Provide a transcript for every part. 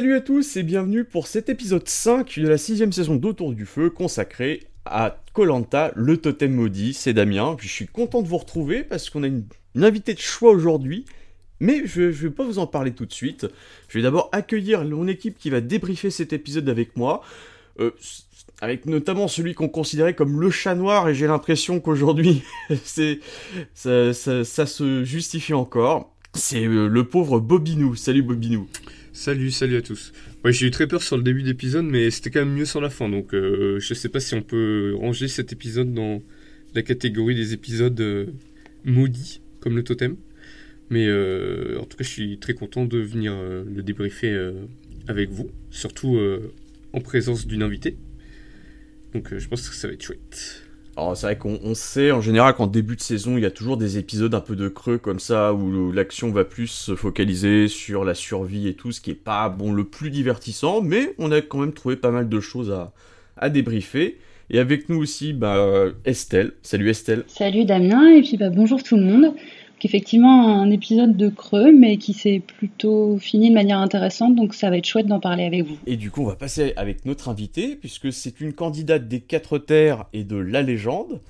Salut à tous et bienvenue pour cet épisode 5 de la sixième saison d'Autour du Feu consacré à Colanta, le totem maudit. C'est Damien, je suis content de vous retrouver parce qu'on a une, invitée de choix aujourd'hui. Mais je ne vais pas vous en parler tout de suite. Je vais d'abord accueillir mon équipe qui va débriefer cet épisode avec moi. Euh, avec notamment celui qu'on considérait comme le chat noir, et j'ai l'impression qu'aujourd'hui, ça se justifie encore. C'est euh, le pauvre Bobinou. Salut Bobinou. Salut, salut à tous. J'ai eu très peur sur le début d'épisode, mais c'était quand même mieux sur la fin, donc euh, je sais pas si on peut ranger cet épisode dans la catégorie des épisodes euh, maudits, comme le totem. Mais euh, en tout cas, je suis très content de venir euh, le débriefer avec vous, surtout en présence d'une invitée. Donc je pense que ça va être chouette. Alors c'est vrai qu'on on sait en général qu'en début de saison, il y a toujours des épisodes un peu de creux comme ça, où l'action va plus se focaliser sur la survie et tout, ce qui est pas bon le plus divertissant, mais on a quand même trouvé pas mal de choses à, à débriefer. Et avec nous aussi, bah, Estelle. Salut Estelle. Salut Damien, et puis bah, bonjour tout le monde. Effectivement, un épisode de creux, mais qui s'est plutôt fini de manière intéressante, donc ça va être chouette d'en parler avec vous. Et du coup, on va passer avec notre invitée, puisque c'est une candidate des Quatre Terres et de La Légende.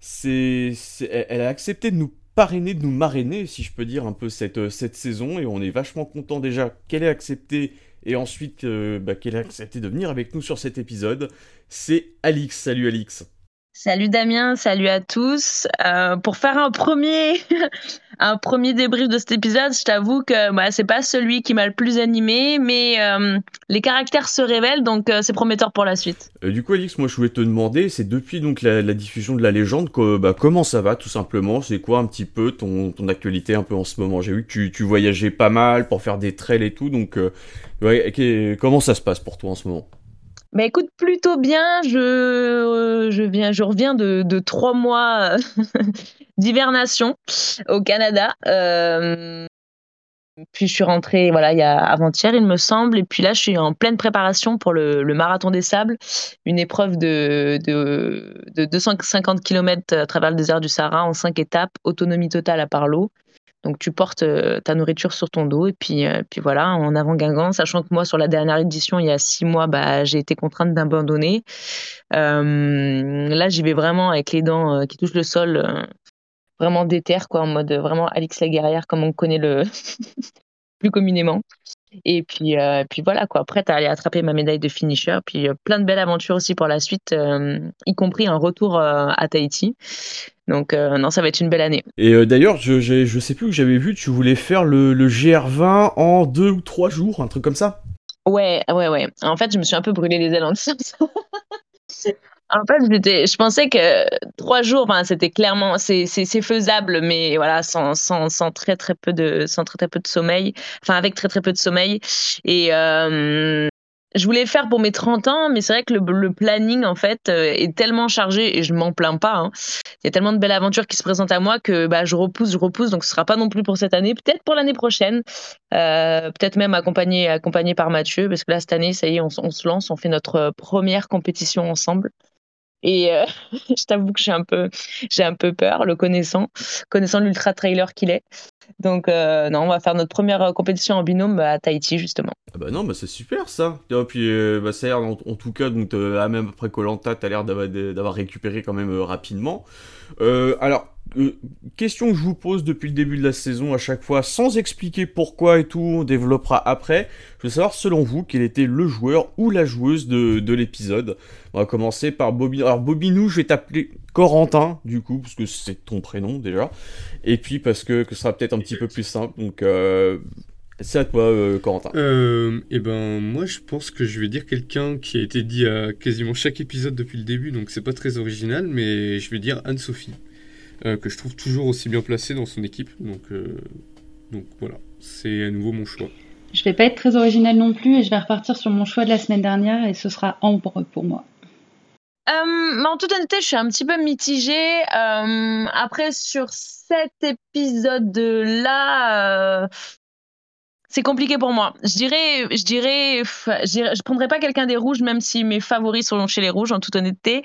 C'est, elle a accepté de nous parrainer, de nous marrainer, si je peux dire, un peu cette, cette saison, et on est vachement content déjà qu'elle ait accepté, et ensuite euh, bah, qu'elle ait accepté de venir avec nous sur cet épisode. C'est Alix. Salut Alix. Salut Damien, salut à tous. Euh, pour faire un premier, un premier débrief de cet épisode, je t'avoue que bah, c'est pas celui qui m'a le plus animé, mais euh, les caractères se révèlent, donc euh, c'est prometteur pour la suite. Du coup, Alix, moi je voulais te demander, c'est depuis donc la, diffusion de La Légende, que, bah, comment ça va tout simplement? C'est quoi un petit peu ton, actualité un peu en ce moment? J'ai vu que tu, tu voyageais pas mal pour faire des trails et tout, donc comment ça se passe pour toi en ce moment? Bah écoute, plutôt bien. Je, euh, viens, je reviens de, trois mois euh, d'hivernation au Canada. Euh, puis je suis rentrée, avant-hier, il me semble. Et puis là, je suis en pleine préparation pour le, le marathon des sables, une épreuve de, de, de 250 km à travers le désert du Sahara en cinq étapes, autonomie totale à part l'eau. Donc tu portes euh, ta nourriture sur ton dos et puis, euh, puis voilà, en avant Guingamp, sachant que moi sur la dernière édition, il y a six mois, bah, j'ai été contrainte d'abandonner. Euh, là, j'y vais vraiment avec les dents qui touchent le sol, vraiment déter, quoi, en mode vraiment Alix la guerrière comme on connaît le plus communément. Et puis, puis voilà, quoi, prête à aller attraper ma médaille de finisher. Puis plein de belles aventures aussi pour la suite, y compris un retour à Tahiti. Donc euh, non, ça va être une belle année. Et euh, d'ailleurs, je, je sais plus que j'avais vu, tu voulais faire le, le GR20 en deux ou trois jours, un truc comme ça Ouais, ouais, ouais. En fait, je me suis un peu brûlé les ailes en disant ça. En fait, je pensais que trois jours, enfin, c'était clairement, c'est faisable, mais voilà, sans, sans, sans très très peu de, sans très très peu de sommeil, enfin avec très très peu de sommeil. Et euh, je voulais faire pour mes 30 ans, mais c'est vrai que le, planning en fait euh, est tellement chargé et je m'en plains pas. hein. Il y a tellement de belles aventures qui se présentent à moi que bah, je repousse, je repousse, donc ce sera pas non plus pour cette année, peut-être pour l'année prochaine. Euh, peut-être même accompagné, accompagné par Mathieu, parce que là, cette année, ça y est, on se lance, on fait notre euh, première compétition ensemble. Et euh, je t'avoue que j'ai un peu, un peu peur, le connaissant, connaissant l'ultra trailer qu'il est. Donc euh, non, on va faire notre première euh, compétition en binôme à Tahiti justement. Ah bah non, bah c'est super ça. Et puis bah, ça a l'air, en, en tout cas, donc ah, même après Colanta, t'as l'air d'avoir, récupéré quand même rapidement. Alors, euh, question que je vous pose depuis le début de la saison à chaque fois, sans expliquer pourquoi et tout, on développera après. Je veux savoir, selon vous, quel était le joueur ou la joueuse de, de l'épisode. On va commencer par Bobby. Alors Bobinou, je vais t'appeler Corentin, du coup, parce que c'est ton prénom déjà. Et puis parce que, que ce sera peut-être un petit peu plus simple. Donc, euh, c'est à toi, euh, Corentin. Et ben moi je pense que je vais dire quelqu'un qui a été dit à quasiment chaque épisode depuis le début, donc c'est pas très original, mais je vais dire Anne-Sophie, que je trouve toujours aussi bien placée dans son équipe, donc, euh, donc voilà, c'est à nouveau mon choix. Je vais pas être très originale non plus, et je vais repartir sur mon choix de la semaine dernière, et ce sera Ambre pour moi. Euh, mais en toute honnêteté, je suis un petit peu mitigée. Euh, après, sur cet épisode-là, euh, c'est compliqué pour moi. Je dirais, je dirais, je prendrais pas quelqu'un des rouges, même si mes favoris sont chez les rouges, en toute honnêteté.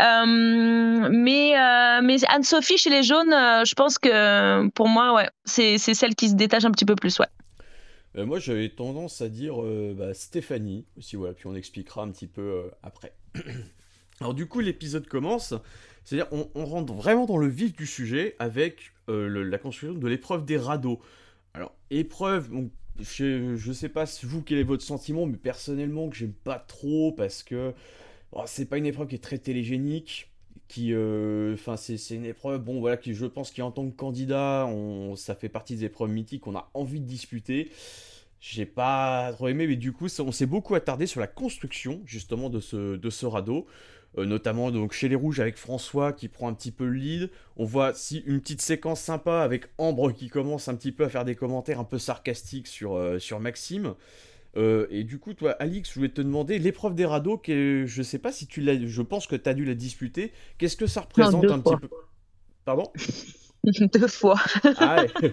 Euh, mais, euh, mais Anne-Sophie chez les jaunes, euh, je pense que pour moi, ouais, c'est celle qui se détache un petit peu plus, ouais. Moi, j'avais tendance à dire bah, Stéphanie aussi, voilà, puis on expliquera un petit peu après. Alors du coup, l'épisode commence, c'est-à-dire on, rentre vraiment dans le vif du sujet avec la construction de l'épreuve des radeaux. Alors, épreuve, je, sais pas vous quel est votre sentiment, mais personnellement que j'aime pas trop parce que bon, c'est pas une épreuve qui est très télégénique, qui, euh, enfin c'est une épreuve, bon voilà, qui je pense qu'en tant que candidat, ça fait partie des épreuves mythiques qu'on a envie de disputer. J'ai pas trop aimé, mais du coup, on s'est beaucoup attardé sur la construction justement de ce radeau. Euh, notamment donc chez les Rouges avec François qui prend un petit peu le lead. On voit si une petite séquence sympa avec Ambre qui commence un petit peu à faire des commentaires un peu sarcastiques sur, euh, sur Maxime. Euh, et du coup, toi, Alix, je voulais te demander l'épreuve des radeaux, que je sais pas si tu l'as, je pense que tu as dû la disputer. Qu'est-ce que ça représente un fois. petit peu? Pardon? Deux fois. Ah ouais.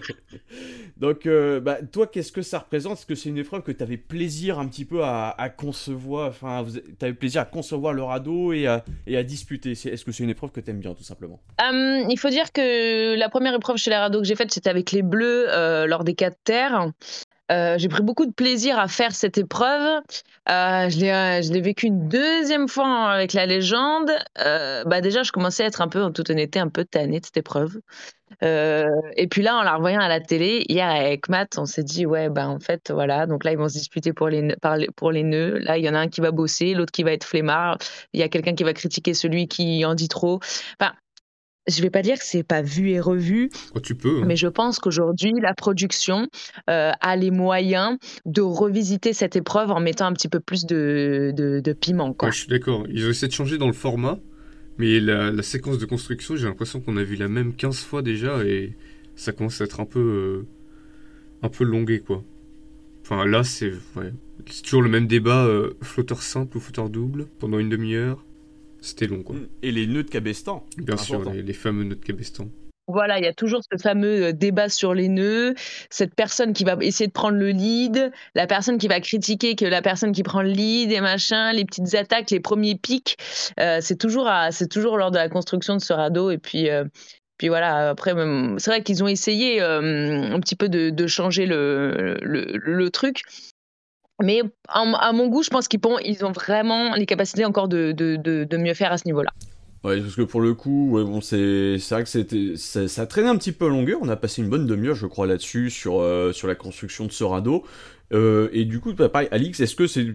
Donc, euh, bah, toi, qu'est-ce que ça représente? Est-ce que c'est une épreuve que tu avais plaisir un petit peu à, à concevoir Enfin, tu avais plaisir à concevoir le radeau et à, et à disputer? Est-ce que c'est une épreuve que tu aimes bien, tout simplement? Hum, il faut dire que la première épreuve chez les radeaux que j'ai faite, c'était avec les Bleus euh, lors des 4 terres. Euh, j'ai pris beaucoup de plaisir à faire cette épreuve. Euh, je l'ai euh, vécu une deuxième fois avec la légende. Euh, bah déjà, je commençais à être un peu, en toute honnêteté, un peu tannée de cette épreuve. Euh, et puis là, en la revoyant à la télé, hier avec Matt, on s'est dit, ouais, bah en fait, voilà. Donc là, ils vont se disputer pour les, pour les nœuds. Là, il y en a un qui va bosser, l'autre qui va être flemmard. Il y a quelqu'un qui va critiquer celui qui en dit trop. Enfin, je vais pas dire que c'est pas vu et revu, Oh, tu peux. hein. mais je pense qu'aujourd'hui, la production euh, a les moyens de revisiter cette épreuve en mettant un petit peu plus de, de, de piment. Quoi. Ouais, je suis d'accord. Ils ont essayé de changer dans le format, mais la, la séquence de construction, j'ai l'impression qu'on a vu la même 15 fois déjà et ça commence à être un peu, euh, un peu longué, quoi. Enfin, là, c'est ouais. c'est toujours le même débat euh, flotteur simple ou flotteur double pendant une demi-heure. C'était long, quoi. Et les nœuds de Cabestan Bien sûr, les, les fameux nœuds de Cabestan. Voilà, il y a toujours ce fameux euh, débat sur les nœuds, cette personne qui va essayer de prendre le lead, la personne qui va critiquer que la personne qui prend le lead et machin, les petites attaques, les premiers pics. Euh, c'est toujours, à- toujours lors de la construction de ce radeau. Et puis, euh, puis voilà, après, c'est vrai qu'ils ont essayé un petit peu de, changer le, le, truc. Mais à mon goût, je pense qu'ils ont vraiment les capacités encore de, de, de mieux faire à ce niveau-là. Ouais, parce que pour le coup, ouais, bon, c'est c'est vrai que c'était ça, ça traînait un petit peu à longueur. On a passé une bonne demi-heure, je crois, là-dessus sur euh, sur la construction de ce radeau. Euh, et du coup, bah, pareil, Alix, est-ce que c'est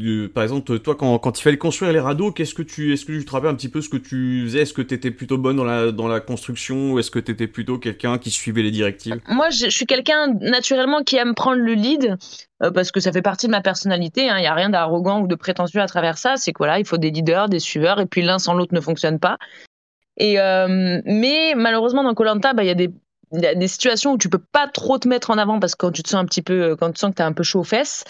euh, par exemple, toi, quand, quand il fallait construire les radeaux, qu'est-ce que tu, est-ce que tu te rappelles un petit peu ce que tu faisais? Est-ce que tu étais plutôt bonne dans la, dans la construction ou est-ce que tu étais plutôt quelqu'un qui suivait les directives? Moi, je, suis quelqu'un naturellement qui aime prendre le lead euh, parce que ça fait partie de ma personnalité. Il n'y a rien d'arrogant ou de prétentieux à travers ça. C'est que voilà, il faut des leaders, des suiveurs, et puis l'un sans l'autre ne fonctionne pas. Et euh, mais malheureusement dans Colanta, bah, il y a des des situations où tu peux pas trop te mettre en avant parce que quand tu te sens un petit peu, quand tu sens que tu es un peu chaud aux fesses.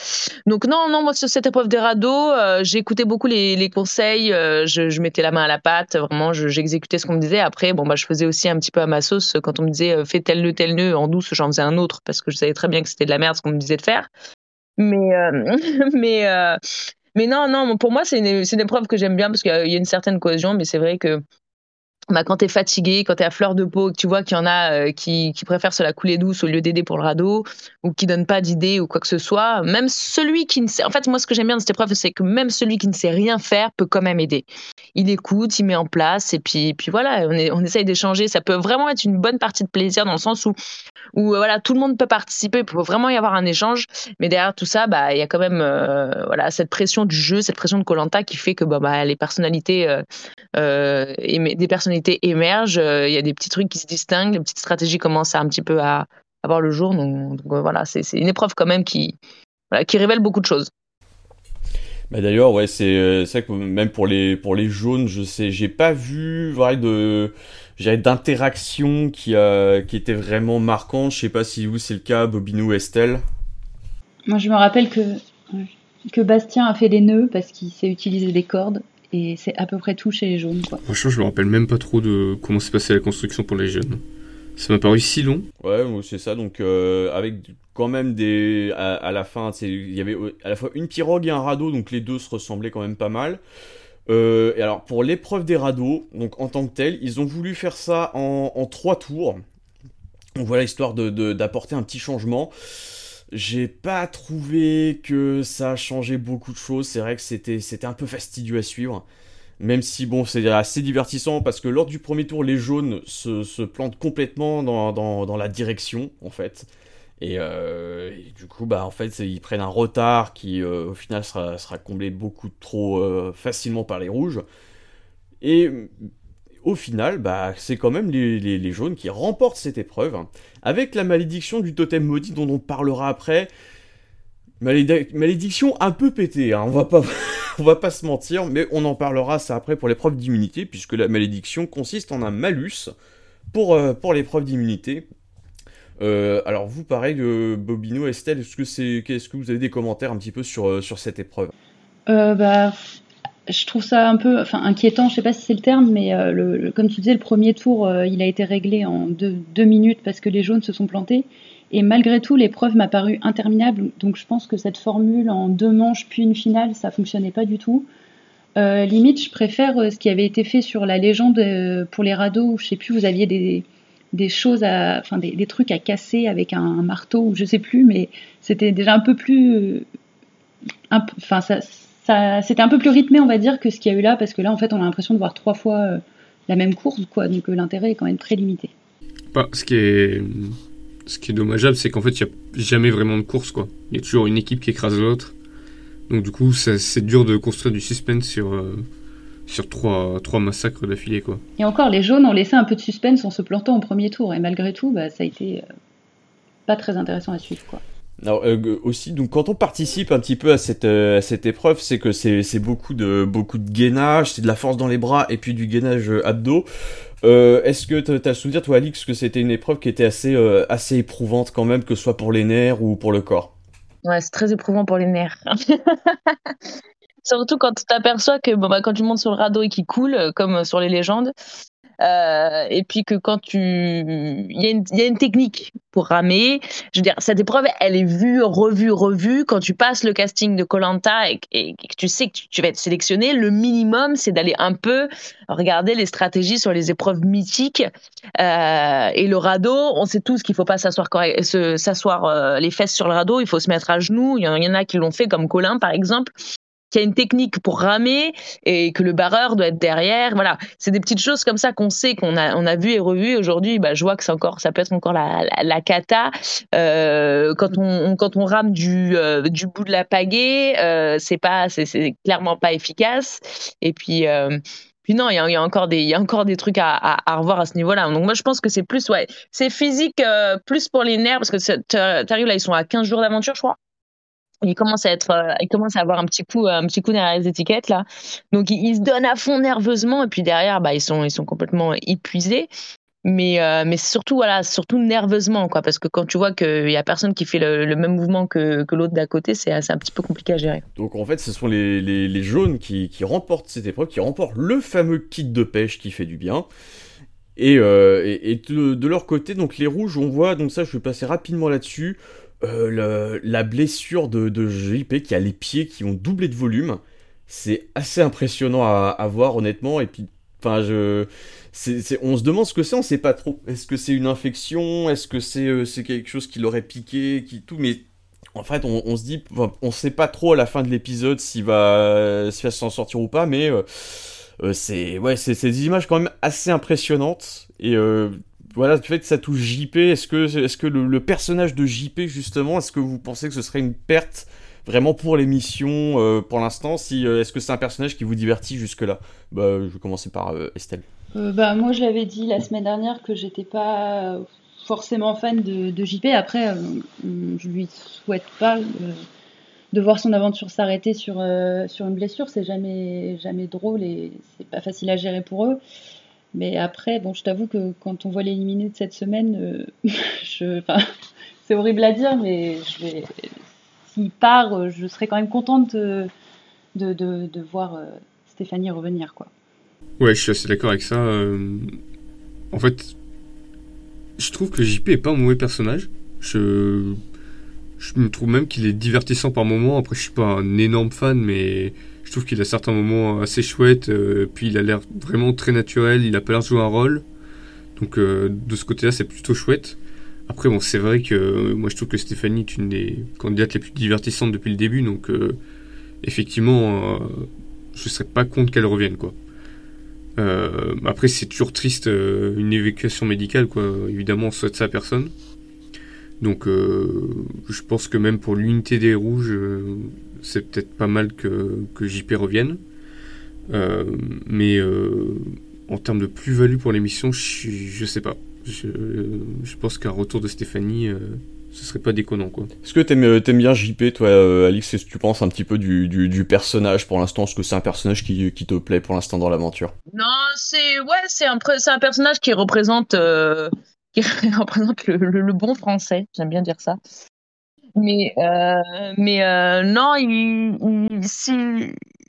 Donc non, non, moi sur cette épreuve des radeaux, euh, écouté beaucoup les, les conseils, euh, je, mettais la main à la pâte, vraiment, je- j'exécutais ce qu'on me disait. Après, bon bah je faisais aussi un petit peu à ma sauce quand on me disait euh, fais tel nœud, tel nœud en douce, j'en faisais un autre parce que je savais très bien que c'était de la merde ce qu'on me disait de faire. Mais euh, mais euh, mais non, non, pour moi c'est une, une épreuve que j'aime bien parce qu'il y a- il y a une certaine cohésion, mais c'est vrai que bah, quand tu es fatigué, quand tu es à fleur de peau, que tu vois qu'il y en a euh, qui, qui préfèrent se la couler douce au lieu d'aider pour le radeau, ou qui donnent pas d'idées ou quoi que ce soit, même celui qui ne sait. En fait, moi, ce que j'aime bien de cette épreuve, c'est que même celui qui ne sait rien faire peut quand même aider. Il écoute, il met en place, et puis, puis voilà, on, est, on essaye d'échanger. Ça peut vraiment être une bonne partie de plaisir dans le sens où, où euh, voilà, tout le monde peut participer, il peut vraiment y avoir un échange, mais derrière tout ça, bah, il y a quand même euh, voilà, cette pression du jeu, cette pression de Colanta qui fait que bah, bah, les personnalités. éme- des personnalités émergent, euh, il y a des petits trucs qui se distinguent, les petites stratégies commencent à un petit peu à, à voir le jour. Donc, donc, euh, voilà, c'est une épreuve quand même qui, voilà, qui révèle beaucoup de choses. Bah d'ailleurs, ouais, c'est euh, c'est vrai que même pour les pour les jaunes, je sais, j'ai pas vu vrai de d'interaction qui a qui était vraiment marquante. Je sais pas si vous c'est le cas, Bobinou, Estelle. Moi, je me rappelle que, que Bastien a fait les nœuds parce qu'il sait utiliser des cordes. Et c'est à peu près tout chez les jaunes, quoi. Franchement, je me rappelle même pas trop de comment s'est passée la construction pour les jeunes. Ça m'a paru si long. Ouais, c'est ça. Donc euh, avec quand même des à, à la fin, c'est il y avait à la fois une pirogue et un radeau, donc les deux se ressemblaient quand même pas mal. Euh, et alors pour l'épreuve des radeaux, donc en tant que tel, ils ont voulu faire ça en, en trois tours. Donc voilà, histoire de de- d'apporter un petit changement. J'ai pas trouvé que ça a changé beaucoup de choses. C'est vrai que c'était, c'était un peu fastidieux à suivre. Même si, bon, c'est assez divertissant parce que lors du premier tour, les jaunes se, plantent complètement dans, la direction, en fait. Euh, et, du coup, bah, en fait, ils prennent un retard qui, euh, au final, sera, sera, comblé beaucoup trop euh, facilement par les rouges. Et au final, bah, c'est quand même les, jaunes qui remportent cette épreuve, hein. avec la malédiction du totem maudit dont on parlera après. malédiction un peu pétée, hein. on va pas, on va pas se mentir, mais on en parlera ça après pour l'épreuve d'immunité, puisque la malédiction consiste en un malus pour, euh, pour l'épreuve d'immunité. Euh, alors vous, pareil, de Bobino, Estelle, est-ce que, c'est, est-ce que vous avez des commentaires un petit peu sur, euh, sur cette épreuve? Bah, je trouve ça un peu inquiétant, je sais pas si c'est le terme, mais euh, comme tu disais, le premier tour, euh, il a été réglé en deux, minutes parce que les jaunes se sont plantés. Et malgré tout, l'épreuve m'a paru interminable. Donc je pense que cette formule en deux manches puis une finale, ça fonctionnait pas du tout. Euh, limite, je préfère ce qui avait été fait sur la légende pour les radeaux, où je sais plus, vous aviez des, choses enfin des, trucs à casser avec un, marteau ou je sais plus, mais c'était déjà un peu plus, enfin ça, c'était un peu plus rythmé, on va dire, que ce qu'il y a eu là, parce que là, en fait, on a l'impression de voir trois fois euh, la même course, quoi. Donc euh, l'intérêt est quand même très limité. Bah, ce qui est, ce qui est dommageable, c'est qu'en fait, il n'y a jamais vraiment de course, quoi. Il y a toujours une équipe qui écrase l'autre. Donc du coup, c'est dur de construire du suspense sur, euh, sur trois, trois massacres d'affilée, quoi. Et encore, les jaunes ont laissé un peu de suspense en se plantant au premier tour, et malgré tout, bah, ça a été pas très intéressant à suivre, quoi. Alors euh, aussi, donc quand on participe un petit peu à cette, euh, épreuve, c'est que c'est beaucoup de gainage, c'est de la force dans les bras et puis du gainage euh, abdos. Est-ce que tu as le souvenir, toi, Alix, que c'était une épreuve qui était assez éprouvante quand même, que ce soit pour les nerfs ou pour le corps? Ouais, c'est très éprouvant pour les nerfs. Surtout quand tu t'aperçois que bah, quand tu montes sur le radeau et qu'il coule, comme sur les légendes, euh, et puis que quand tu. Il y, a une technique pour ramer. Je veux dire, cette épreuve, elle est vue, revue, revue. Quand tu passes le casting de Colanta et, que tu sais que tu, vas être sélectionné, le minimum, c'est d'aller un peu regarder les stratégies sur les épreuves mythiques. Euh, et le radeau, on sait tous qu'il ne faut pas s'asseoir euh, les fesses sur le radeau, il faut se mettre à genoux. Il y en, a qui l'ont fait, comme Colin, par exemple qu'il y a une technique pour ramer et que le barreur doit être derrière. Voilà, c'est des petites choses comme ça qu'on sait, qu'on a, on a vu et revu. Aujourd'hui, bah, je vois que c'est encore, ça peut être encore la, la, cata. Euh, quand, on, quand on rame du, euh, du bout de la pagaie, euh, c'est pas, c'est clairement pas efficace. Et puis. Puis non, il y, a, encore des, y a encore des trucs à, à, revoir à ce niveau-là. Donc moi, je pense que c'est plus, ouais, c'est physique, plus pour les nerfs, parce que tu arrives là, ils sont à 15 jours d'aventure, je crois il commence à être, euh, il commence à avoir un petit coup, un petit coup derrière les étiquettes là. Donc ils, se donnent à fond nerveusement et puis derrière, bah ils sont, ils sont complètement épuisés. Mais, euh, mais surtout voilà, surtout nerveusement quoi, parce que quand tu vois qu'il y a personne qui fait le, même mouvement que, que l'autre d'à côté, c'est un petit peu compliqué à gérer. Donc en fait, ce sont les, les, jaunes qui, qui, remportent cette épreuve, qui remportent le fameux kit de pêche qui fait du bien. Et, euh, et, de, de, leur côté, donc les rouges, on voit, donc ça, je vais passer rapidement là-dessus. Euh, la blessure de, de, JP qui a les pieds qui ont doublé de volume. C'est assez impressionnant à, voir honnêtement. Et puis, enfin, je, on se demande ce que c'est, on sait pas trop. Est-ce que c'est une infection? Est-ce que c'est euh, quelque chose qui l'aurait piqué qui, tout? Mais en fait, on, se dit, on sait pas trop à la fin de l'épisode s'il va, va s'en sortir ou pas. Mais euh, c'est ouais, c'est des images quand même assez impressionnantes. Et voilà, du fait que ça touche JP, est-ce que, est que le, personnage de JP, justement, est-ce que vous pensez que ce serait une perte vraiment pour l'émission euh, pour l'instant si, euh, Est-ce que c'est un personnage qui vous divertit jusque-là? Bah, Je vais commencer par euh, Estelle. bah, moi, je l'avais dit la semaine dernière que j'étais pas forcément fan de, JP. Après, je lui souhaite pas de voir son aventure s'arrêter sur, sur une blessure. C'est jamais, jamais drôle et c'est pas facile à gérer pour eux. Mais après, bon, je t'avoue que quand on voit l'éliminer de cette semaine, euh, c'est horrible à dire, mais s'il part, euh, je serais quand même contente de, voir euh, Stéphanie revenir, quoi. Ouais, je suis assez d'accord avec ça. En fait, je trouve que JP est pas un mauvais personnage. Je, me trouve même qu'il est divertissant par moments. Après, je suis pas un énorme fan, mais je trouve qu'il a certains moments assez chouettes, euh, puis il a l'air vraiment très naturel, il a pas l'air de jouer un rôle. Donc euh, de ce côté-là, c'est plutôt chouette. après, bon, c'est vrai que moi je trouve que Stéphanie est une des candidates les plus divertissantes depuis le début, donc effectivement, je serais pas contre qu'elle revienne, quoi. après, c'est toujours triste une évacuation médicale, quoi. Évidemment, on souhaite ça à personne. Donc, je pense que même pour l'unité des rouges, c'est peut-être pas mal que, que JP revienne. Euh, mais euh, en termes de plus-value pour l'émission, je, je sais pas. Je, je pense qu'un retour de Stéphanie, euh, ce serait pas déconnant quoi. Est-ce que t'aimes, aimes bien JP toi Alix? Est-ce que tu penses un petit peu du, du, du personnage pour l'instant? Est-ce que c'est un personnage qui, qui, te plaît pour l'instant dans l'aventure? Non, c'est ouais, c'est un, c'est un personnage qui représente, euh, qui représente le, le, bon français, j'aime bien dire ça. Mais, euh, mais euh, non, il, il, si,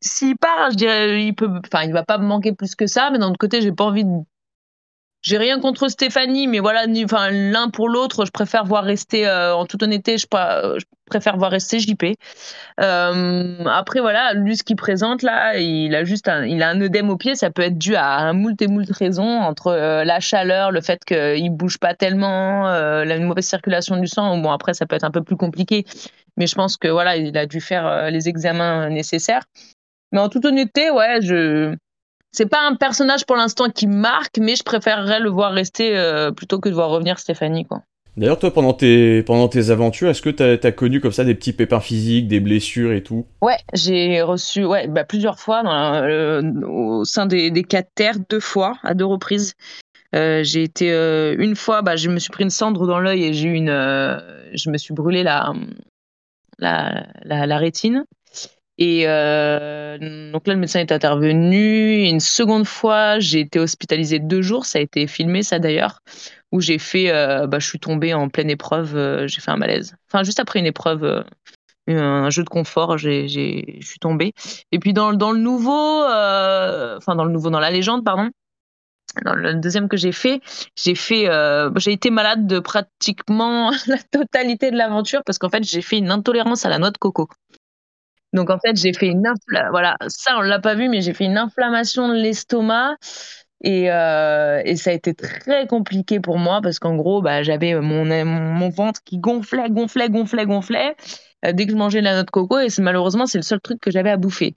s'il part, je dirais, il peut, enfin, il va pas me manquer plus que ça, mais d'un autre côté, j'ai pas envie de. J'ai rien contre Stéphanie, mais voilà, enfin, l'un pour l'autre, je préfère voir rester, euh, en toute honnêteté, je, je, préfère voir rester JP. Euh, après, voilà, lui, ce qu'il présente là, il a juste un, il a un œdème au pied, ça peut être dû à un moult et moult raisons, entre euh, la chaleur, le fait qu'il bouge pas tellement, euh, la mauvaise circulation du sang, bon, après, ça peut être un peu plus compliqué, mais je pense que voilà, il a dû faire les examens nécessaires. Mais en toute honnêteté, ouais, je. C'est pas un personnage pour l'instant qui marque, mais je préférerais le voir rester euh, plutôt que de voir revenir Stéphanie, quoi. D'ailleurs, toi, pendant tes, pendant tes aventures, est-ce que tu as, connu comme ça des petits pépins physiques, des blessures et tout? Ouais, j'ai reçu ouais, bah, plusieurs fois dans au sein des, des quatre terres, deux fois, à deux reprises. Euh, j'ai été euh, une fois, bah, je me suis pris une cendre dans l'œil et j'ai eu une, je me suis brûlé la, la, la, la rétine. Et euh, donc là, le médecin est intervenu. une seconde fois, j'ai été hospitalisée deux jours. Ça a été filmé, ça d'ailleurs, où j'ai fait, euh, bah, je suis tombée en pleine épreuve. Euh, j'ai fait un malaise. Enfin, juste après une épreuve, un jeu de confort, j'ai, je suis tombée. Et puis dans, dans le nouveau, enfin dans le nouveau, dans la légende, pardon. Dans le deuxième que j'ai fait, j'ai fait, j'ai été malade de pratiquement la totalité de l'aventure parce qu'en fait j'ai fait une intolérance à la noix de coco. Donc en fait, j'ai fait une voilà, ça on l'a pas vu, mais j'ai fait une inflammation de l'estomac. Et, euh, et, ça a été très compliqué pour moi parce qu'en gros, bah, j'avais mon, mon, ventre qui gonflait, gonflait, gonflait, gonflait euh, dès que je mangeais de la noix de coco. Et malheureusement, c'est le seul truc que j'avais à bouffer.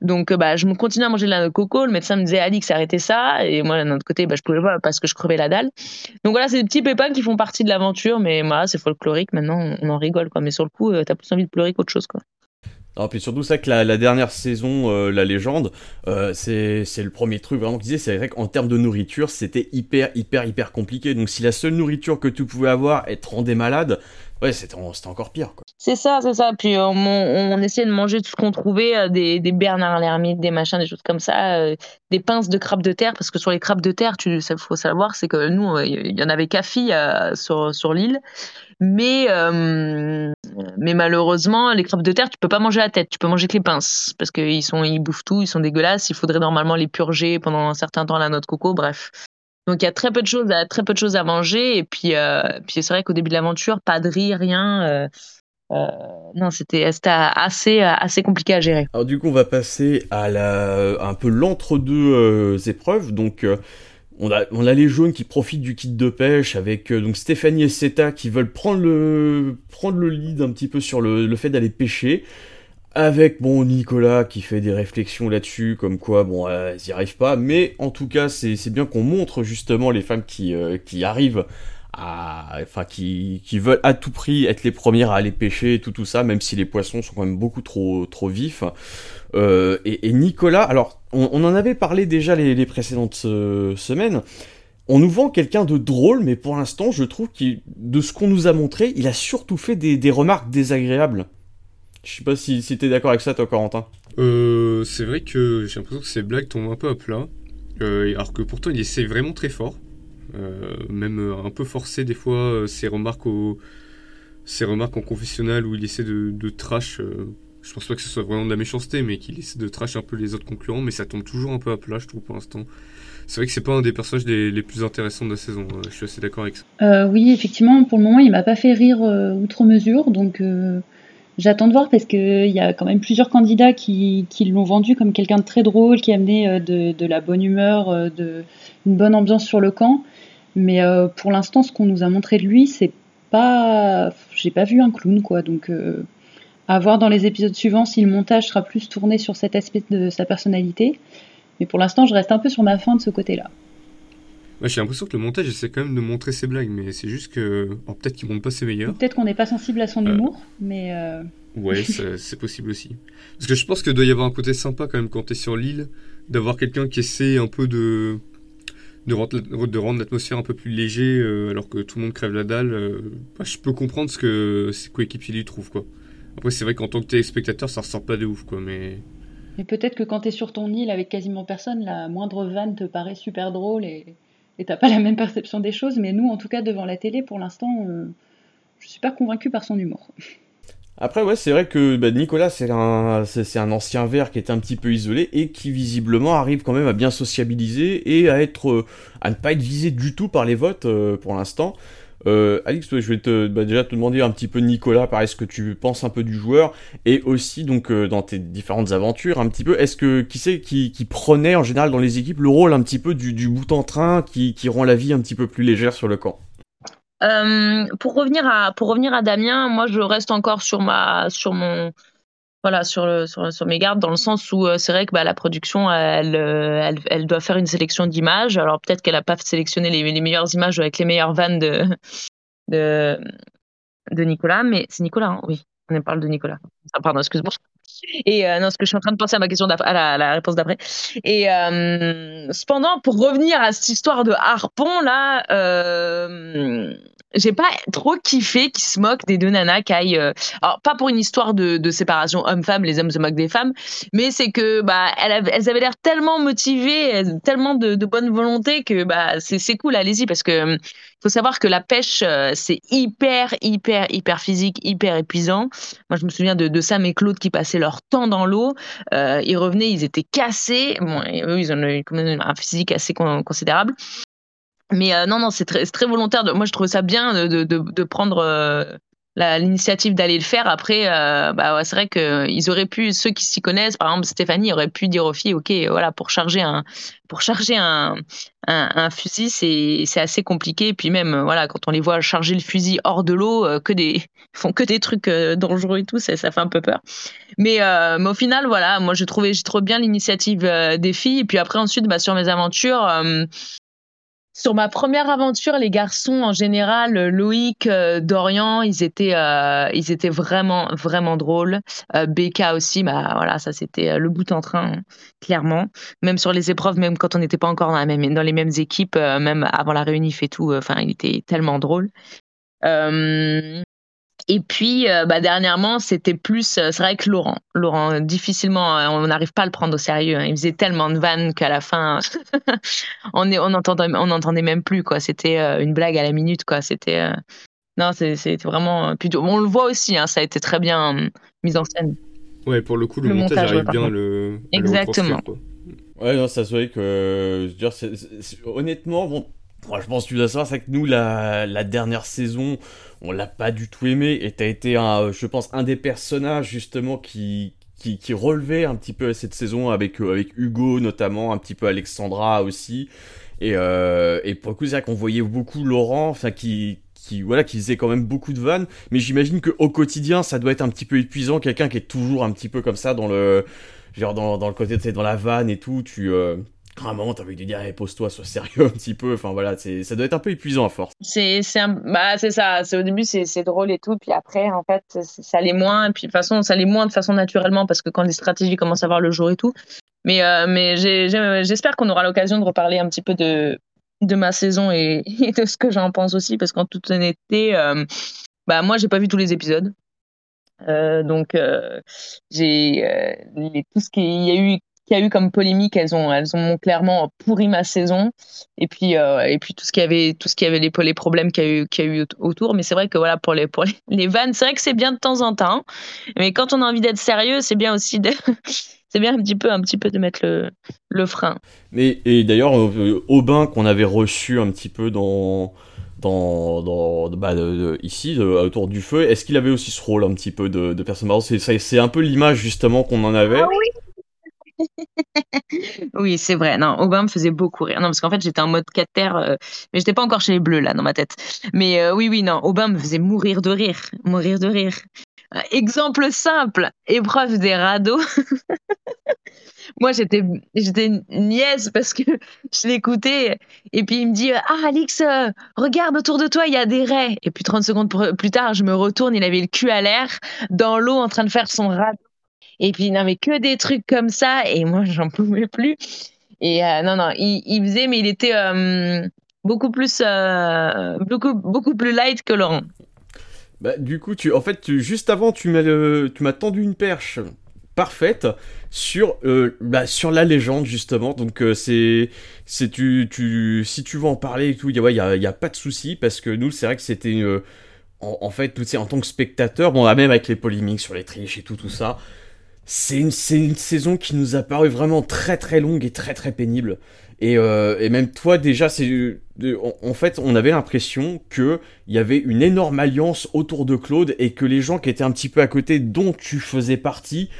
Donc, euh, bah, je me continuais à manger de la noix de coco. Le médecin me disait, Alix, arrêtez ça. Et moi, d'un autre côté, bah, je pouvais pas parce que je crevais la dalle. Donc voilà, c'est des petits pépins qui font partie de l'aventure. Mais voilà, c'est folklorique. Maintenant, on en rigole. Quoi. Mais sur le coup, tu t'as plus envie de pleurer qu'autre chose. Quoi. Non, puis surtout ça que la, dernière saison, euh, la légende, euh, c'est le premier truc vraiment qu'ils disait, c'est vrai qu'en termes de nourriture, c'était hyper, hyper, hyper compliqué. Donc si la seule nourriture que tu pouvais avoir est te rendait malade, ouais, c'était encore pire. C'est ça, c'est ça. Puis on, on, essayait de manger tout ce qu'on trouvait, euh, des, des Bernard l'ermite, des machins, des choses comme ça, euh, des pinces de crabes de terre, parce que sur les crabes de terre, il faut savoir, c'est que nous, il y en avait qu'à fille sur, sur l'île. Mais, euh, mais malheureusement, les crabes de terre, tu peux pas manger la tête, tu peux manger que les pinces parce qu'ils sont, ils bouffent tout, ils sont dégueulasses. Il faudrait normalement les purger pendant un certain temps la noix de coco. Bref. Donc il y a très peu de choses, à, très peu de choses à manger. Et puis, euh, puis c'est vrai qu'au début de l'aventure, pas de riz, rien. Euh, euh, non, c'était assez, assez compliqué à gérer. Alors du coup, on va passer à, la, un peu l'entre-deux épreuves. Donc on a, on a les jaunes qui profitent du kit de pêche avec euh, donc Stéphanie et Seta qui veulent prendre le, prendre le lead un petit peu sur le, le fait d'aller pêcher. Avec bon Nicolas qui fait des réflexions là-dessus, comme quoi bon elles y arrivent pas, mais en tout cas c'est bien qu'on montre justement les femmes qui, euh, qui arrivent enfin qui, qui veulent à tout prix être les premières à aller pêcher tout tout ça, même si les poissons sont quand même beaucoup trop trop vifs. Euh, et, Nicolas, alors on, en avait parlé déjà les, précédentes euh, semaines. On nous vend quelqu'un de drôle, mais pour l'instant, je trouve que de ce qu'on nous a montré, il a surtout fait des, remarques désagréables. Je sais pas si, si t'es d'accord avec ça, toi, Corentin. Euh, c'est vrai que j'ai l'impression que ces blagues tombent un peu à plat. alors que pourtant, il essaie vraiment très fort. Même un peu forcé, des fois, ses remarques au, ses remarques en confessionnal où il essaie de, de trash je pense pas que ce soit vraiment de la méchanceté, mais qu'il essaie de trash un peu les autres concurrents, mais ça tombe toujours un peu à plat, je trouve, pour l'instant. C'est vrai que c'est pas un des personnages les, plus intéressants de la saison, euh, je suis assez d'accord avec ça. Euh, oui, effectivement, pour le moment, il m'a pas fait rire euh, outre mesure, donc j'attends de voir parce qu'il y a quand même plusieurs candidats qui, qui l'ont vendu comme quelqu'un de très drôle, qui amenait de, de la bonne humeur, de, une bonne ambiance sur le camp. Mais pour l'instant, ce qu'on nous a montré de lui, c'est pas, j'ai pas vu un clown quoi. Donc à voir dans les épisodes suivants si le montage sera plus tourné sur cet aspect de sa personnalité. Mais pour l'instant, je reste un peu sur ma fin de ce côté-là. j'ai l'impression que le montage essaie quand même de montrer ses blagues, mais c'est juste que. peut-être qu'il montre pas ses meilleurs. Peut-être qu'on n'est pas sensible à son humour, mais. Ouais, c'est possible aussi. Parce que je pense qu'il doit y avoir un côté sympa quand même quand t'es sur l'île, d'avoir quelqu'un qui essaie un peu de de rendre, l'atmosphère un peu plus léger euh, alors que tout le monde crève la dalle. Euh, bah, je peux comprendre ce que ses coéquipiers lui trouvent quoi. Après c'est vrai qu'en tant que téléspectateur ça ressort pas de ouf quoi, mais. Mais peut-être que quand t'es sur ton île avec quasiment personne, la moindre vanne te paraît super drôle et et t'as pas la même perception des choses. Mais nous en tout cas devant la télé pour l'instant, je suis pas convaincu par son humour. Après, ouais, c'est vrai que bah, Nicolas, c'est un, c'est, un ancien vert qui est un petit peu isolé et qui visiblement arrive quand même à bien sociabiliser et à être, euh, à ne pas être visé du tout par les votes euh, pour l'instant. Euh, Alix, je vais te, bah, déjà te demander un petit peu Nicolas, pareil, ce que tu penses un peu du joueur et aussi donc dans tes différentes aventures, un petit peu, est-ce que qui c'est qui, qui, prenait en général dans les équipes le rôle un petit peu du, du bout en train qui, qui rend la vie un petit peu plus légère sur le camp? Euh, pour revenir à pour revenir à Damien, moi je reste encore sur ma sur mon voilà sur, le, sur, sur mes gardes dans le sens où euh, c'est vrai que bah, la production elle, euh, elle, elle doit faire une sélection d'images. Alors peut-être qu'elle a pas sélectionné les, les, meilleures images avec les meilleures vannes de de, de Nicolas, mais c'est Nicolas, hein oui, on parle de Nicolas. Ah, pardon, excuse-moi. Et euh, non, parce que je suis en train de penser à ma question à la, réponse d'après. Et euh, cependant, pour revenir à cette histoire de harpon là, euh, j'ai pas trop kiffé qu'ils se moquent des deux nanas qui aillent. Alors pas pour une histoire de, séparation homme-femme, les hommes se moquent des femmes, mais c'est que bah elles, avaient l'air tellement motivées, tellement de, de, bonne volonté que bah c'est cool, allez-y parce que faut savoir que la pêche c'est hyper hyper hyper physique, hyper épuisant. Moi je me souviens de, de Sam et Claude qui passaient leur temps dans l'eau. Euh, ils revenaient, ils étaient cassés. Bon, eux, ils ont un physique assez considérable. Mais euh, non, non, c'est très, très, volontaire. Moi, je trouve ça bien de, de, prendre euh, l'initiative d'aller le faire. Après, euh, bah, ouais, c'est vrai qu'ils auraient pu, ceux qui s'y connaissent, par exemple Stéphanie, aurait pu dire aux filles, ok, voilà, pour charger un, pour charger un, un, fusil, c'est, assez compliqué. Puis même, voilà, quand on les voit charger le fusil hors de l'eau, que des, font que des trucs dangereux et tout, ça, ça fait un peu peur. Mais, euh, mais au final, voilà, moi j'ai trouvé, j'ai trouvé bien l'initiative des filles. Et puis après, ensuite, bah, sur mes aventures, sur ma première aventure, les garçons en général, euh, Loïc, euh, Dorian, ils étaient, euh, ils étaient vraiment, vraiment drôles. Euh, aussi, bah voilà, ça c'était le bout en train, clairement. Même sur les épreuves, même quand on n'était pas encore dans, la même, dans les mêmes équipes, même avant la réunif et tout, enfin, il était tellement drôle. Et puis, euh, bah, dernièrement, c'était plus, euh, c'est vrai que Laurent, Laurent, difficilement, euh, on n'arrive pas à le prendre au sérieux. Hein. Il faisait tellement de vannes qu'à la fin, on est, on entendait, on n'entendait même plus quoi. C'était une blague à la minute quoi. C'était, non, c'était vraiment. Puis on le voit aussi, hein, ça a été très bien mis en scène. Ouais, pour le coup, le, montage, arrive bien le. Exactement. ouais, non, ça se voit que, je veux dire, honnêtement, bon, moi, je pense que tu dois savoir, c'est que nous, la, la dernière saison, on l'a pas du tout aimé, et t'as été, un, je pense, un des personnages, justement, qui, qui, relevait un petit peu cette saison avec, euh, avec Hugo, notamment, un petit peu Alexandra aussi. Et, euh, et pour le coup, c'est vrai qu'on voyait beaucoup Laurent, enfin, qui, qui, voilà, qui faisait quand même beaucoup de vannes, mais j'imagine qu'au quotidien, ça doit être un petit peu épuisant, quelqu'un qui est toujours un petit peu comme ça dans le, genre dans, dans le côté, tu dans la vanne et tout, tu, euh, à un moment, t'as envie de dire, pose-toi, sois sérieux un petit peu. Enfin voilà, ça doit être un peu épuisant à force. C'est, c'est, bah, ça. Au début, c'est, drôle et tout. Puis après, en fait, ça l'est moins. Puis de toute façon, ça l'est moins de façon naturellement parce que quand les stratégies commencent à voir le jour et tout. Mais, euh, mais j'espère qu'on aura l'occasion de reparler un petit peu de, de ma saison et, de ce que j'en pense aussi. Parce qu'en toute honnêteté, euh, bah, moi, j'ai pas vu tous les épisodes. Euh, donc, euh, j'ai tout ce qu'il y a eu qu'il y a eu comme polémique, elles ont, elles ont clairement pourri ma saison. Et puis, euh, et puis tout ce qui avait, tout ce qui avait les, les problèmes qu'il y a eu, qu'il y a eu autour. Mais c'est vrai que voilà, pour les, pour les, vannes, c'est vrai que c'est bien de temps en temps. Mais quand on a envie d'être sérieux, c'est bien aussi de, c'est bien un petit peu, un petit peu de mettre le, le frein. Mais, et d'ailleurs, Aubin qu'on avait reçu un petit peu dans, dans, dans bah, de, ici, autour du feu, est-ce qu'il avait aussi ce rôle un petit peu de, de personne marrante? C'est, c'est un peu l'image justement qu'on en avait. Ah oui oui, c'est vrai. Non, Aubin me faisait beaucoup rire. Non, parce qu'en fait, j'étais en mode 4 terres, euh, mais j'étais pas encore chez les Bleus, là, dans ma tête. Mais euh, oui, oui, non, Aubin me faisait mourir de rire. Mourir de rire. Euh, exemple simple, épreuve des radeaux. Moi, j'étais, j'étais nièce parce que je l'écoutais. Et puis, il me dit Ah, Alix, regarde autour de toi, il y a des raies. Et puis, 30 secondes plus tard, je me retourne, il avait le cul à l'air, dans l'eau, en train de faire son radeau. Et puis, il n'avait que des trucs comme ça. Et moi, j'en pouvais plus. Et euh, non, non, il, faisait, mais il était euh, beaucoup plus, euh, beaucoup, beaucoup plus light que Laurent. Bah, du coup, tu, en fait, tu, juste avant, tu m'as, tu m'as tendu une perche parfaite sur bah, sur la légende justement donc c'est c'est tu, tu si tu veux en parler et tout il y, y, a, y a pas de souci parce que nous c'est vrai que c'était en, en, fait tu sais en tant que spectateur bon même avec les polémiques sur les triches et tout tout ça c'est une, saison qui nous a paru vraiment très très longue et très très pénible. Et, euh, même toi déjà, c'est en, fait, on avait l'impression que il y avait une énorme alliance autour de Claude et que les gens qui étaient un petit peu à côté, dont tu faisais partie,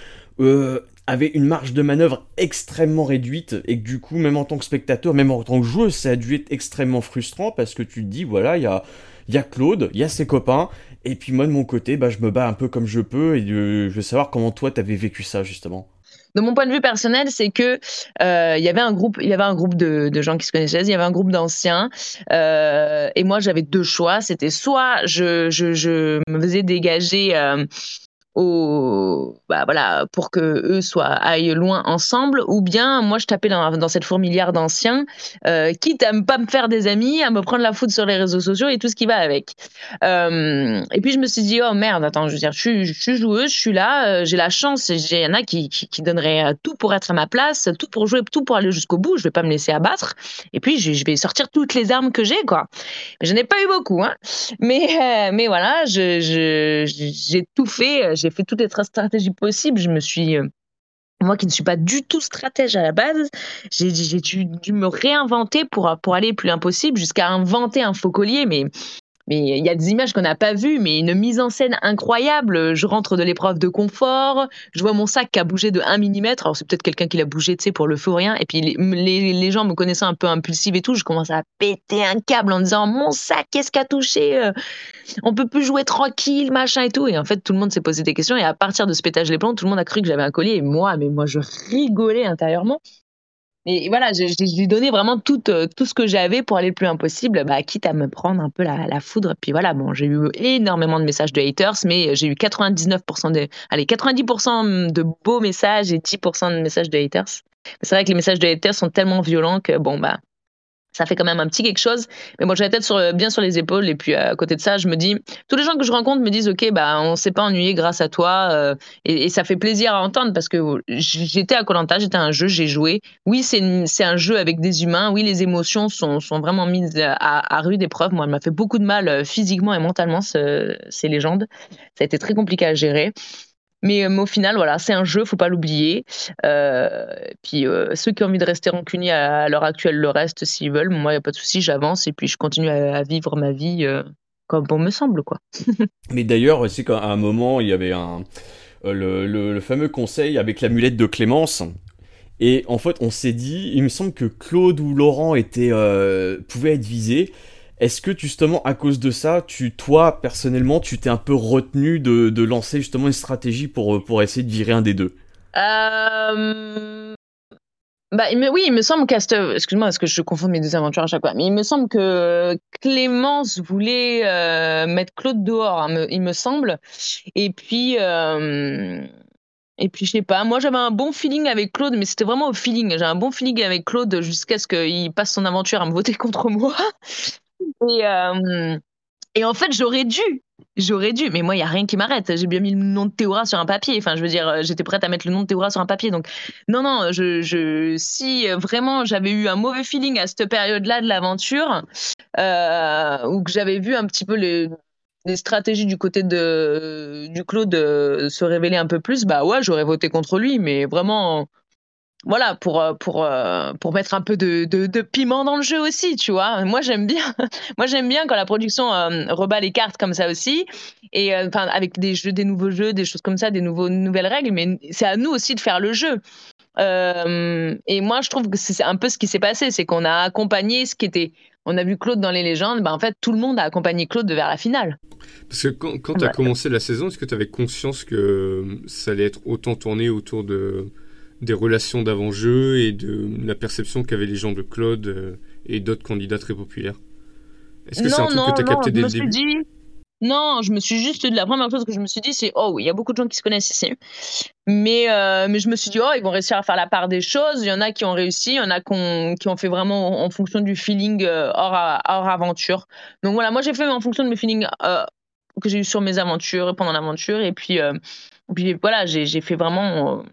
euh, avaient une marge de manœuvre extrêmement réduite et du coup, même en tant que spectateur, même en tant que joueur, ça a dû être extrêmement frustrant parce que tu te dis, voilà, il y a Claude, il y a ses copains, et puis moi de mon côté, bah, je me bats un peu comme je peux et je veux savoir comment toi t'avais vécu ça justement. De mon point de vue personnel, c'est que euh, il y avait un groupe, il y avait un groupe de, de, gens qui se connaissaient, il y avait un groupe d'anciens, euh, et moi j'avais deux choix. C'était soit je, je, je, me faisais dégager euh, au, bah voilà, pour que eux soient aillent loin ensemble, ou bien moi je tapais dans, dans cette fourmilière d'anciens, euh, quitte à ne pas me faire des amis, à me prendre la foudre sur les réseaux sociaux et tout ce qui va avec. Euh, et puis je me suis dit oh merde, attends, je veux dire, je suis, je suis joueuse, je suis là, euh, j'ai la chance, il y en a qui, qui, donneraient tout pour être à ma place, tout pour jouer, tout pour aller jusqu'au bout, je vais pas me laisser abattre, et puis je, vais sortir toutes les armes que j'ai quoi. Mais je n'ai pas eu beaucoup, hein. Mais mais voilà, je j'ai tout fait j'ai fait toutes les stratégies possibles. Je me suis euh, moi qui ne suis pas du tout stratège à la base, j'ai dû, dû, me réinventer pour, pour aller plus impossible jusqu'à inventer un faux collier. Mais mais il y a des images qu'on n'a pas vues, mais une mise en scène incroyable. Je rentre de l'épreuve de confort, je vois mon sac qui a bougé de 1 mm. Alors c'est peut-être quelqu'un qui l'a bougé, tu sais, pour le feu ou rien. Et puis les, gens me connaissant un peu impulsive et tout, je commence à péter un câble en disant mon sac, qu'est-ce qui a touché euh, On peut plus jouer tranquille, machin et tout. Et en fait, tout le monde s'est posé des questions. Et à partir de ce pétage les plombs, tout le monde a cru que j'avais un collier. Et moi, mais moi, je rigolais intérieurement. Et voilà, je, je lui donnais vraiment tout, euh, tout ce que j'avais pour aller le plus impossible, bah, quitte à me prendre un peu la, la foudre. Puis voilà, bon, j'ai eu énormément de messages de haters, mais j'ai eu 99% de, allez, 90% de beaux messages et 10% de messages de haters. C'est vrai que les messages de haters sont tellement violents que bon, bah, ça fait quand même un petit quelque chose. Mais moi, j'ai la tête bien sur les épaules. Et puis, à côté de ça, je me dis, tous les gens que je rencontre me disent, OK, bah, on s'est pas ennuyé grâce à toi. Euh, et, ça fait plaisir à entendre parce que j'étais à Colanta, j'étais un jeu, j'ai joué. Oui, c'est un jeu avec des humains. Oui, les émotions sont, sont vraiment mises à, à rude épreuve. Moi, elle m'a fait beaucoup de mal euh, physiquement et mentalement, ce, ces légendes. Ça a été très compliqué à gérer. Mais, euh, au final, voilà, c'est un jeu, faut pas l'oublier. Euh, puis euh, ceux qui ont envie de rester rancuniers à, l'heure actuelle le restent s'ils veulent. Moi, il n'y a pas de souci, j'avance et puis je continue à, vivre ma vie comme bon me semble, quoi. Mais d'ailleurs, c'est qu'à un moment, il y avait le, fameux conseil avec l'amulette de Clémence. Et en fait, on s'est dit, il me semble que Claude ou Laurent était, pouvaient être visés. Est-ce que justement à cause de ça, tu, toi personnellement, tu t'es un peu retenu de, de, lancer justement une stratégie pour, pour essayer de virer un des deux? Euh... Bah, me, oui, il me semble qu'à excuse-moi parce que je confonds mes deux aventures à chaque fois, mais il me semble que Clémence voulait euh, mettre Claude dehors, hein, il me semble, et puis. Euh, et puis je sais pas, moi j'avais un bon feeling avec Claude, mais c'était vraiment au feeling. J'ai un bon feeling avec Claude jusqu'à ce qu'il passe son aventure à me voter contre moi. Et, euh, et en fait, j'aurais dû. J'aurais dû, mais moi, il n'y a rien qui m'arrête. J'ai bien mis le nom de Théora sur un papier. Enfin, je veux dire, j'étais prête à mettre le nom de Théora sur un papier. Donc, non, non, si vraiment j'avais eu un mauvais feeling à cette période-là de l'aventure, euh, ou que j'avais vu un petit peu les, les stratégies du côté de, du Claude se révéler un peu plus, bah ouais, j'aurais voté contre lui, mais vraiment voilà pour euh, pour euh, pour mettre un peu de, de, piment dans le jeu aussi tu vois moi j'aime bien moi j'aime bien quand la production euh, rebat les cartes comme ça aussi et enfin avec des jeux des nouveaux jeux des choses comme ça des nouveaux nouvelles règles mais c'est à nous aussi de faire le jeu et moi, je trouve que c'est un peu ce qui s'est passé, c'est qu'on a accompagné ce qui était. On a vu Claude dans les légendes, ben en fait, tout le monde a accompagné Claude vers la finale. Parce que quand, quand tu as commencé la saison, est-ce que tu avais conscience que ça allait être autant tourné autour de, des relations d'avant-jeu et de la perception qu'avaient les gens de Claude et d'autres candidats très populaires Est-ce que c'est un truc que tu as capté dès le début? non, je me suis juste la première chose que je me suis dit, c'est oh oui, il y a beaucoup de gens qui se connaissent ici, mais euh, mais je me suis dit oh ils vont réussir à faire la part des choses. Il y en a qui ont réussi, il y en a qui ont, qui ont fait vraiment en, fonction du feeling euh, hors, hors aventure. Donc voilà, moi j'ai fait en fonction de mes feelings euh, que j'ai eu sur mes aventures et pendant l'aventure, et puis puis voilà j'ai fait vraiment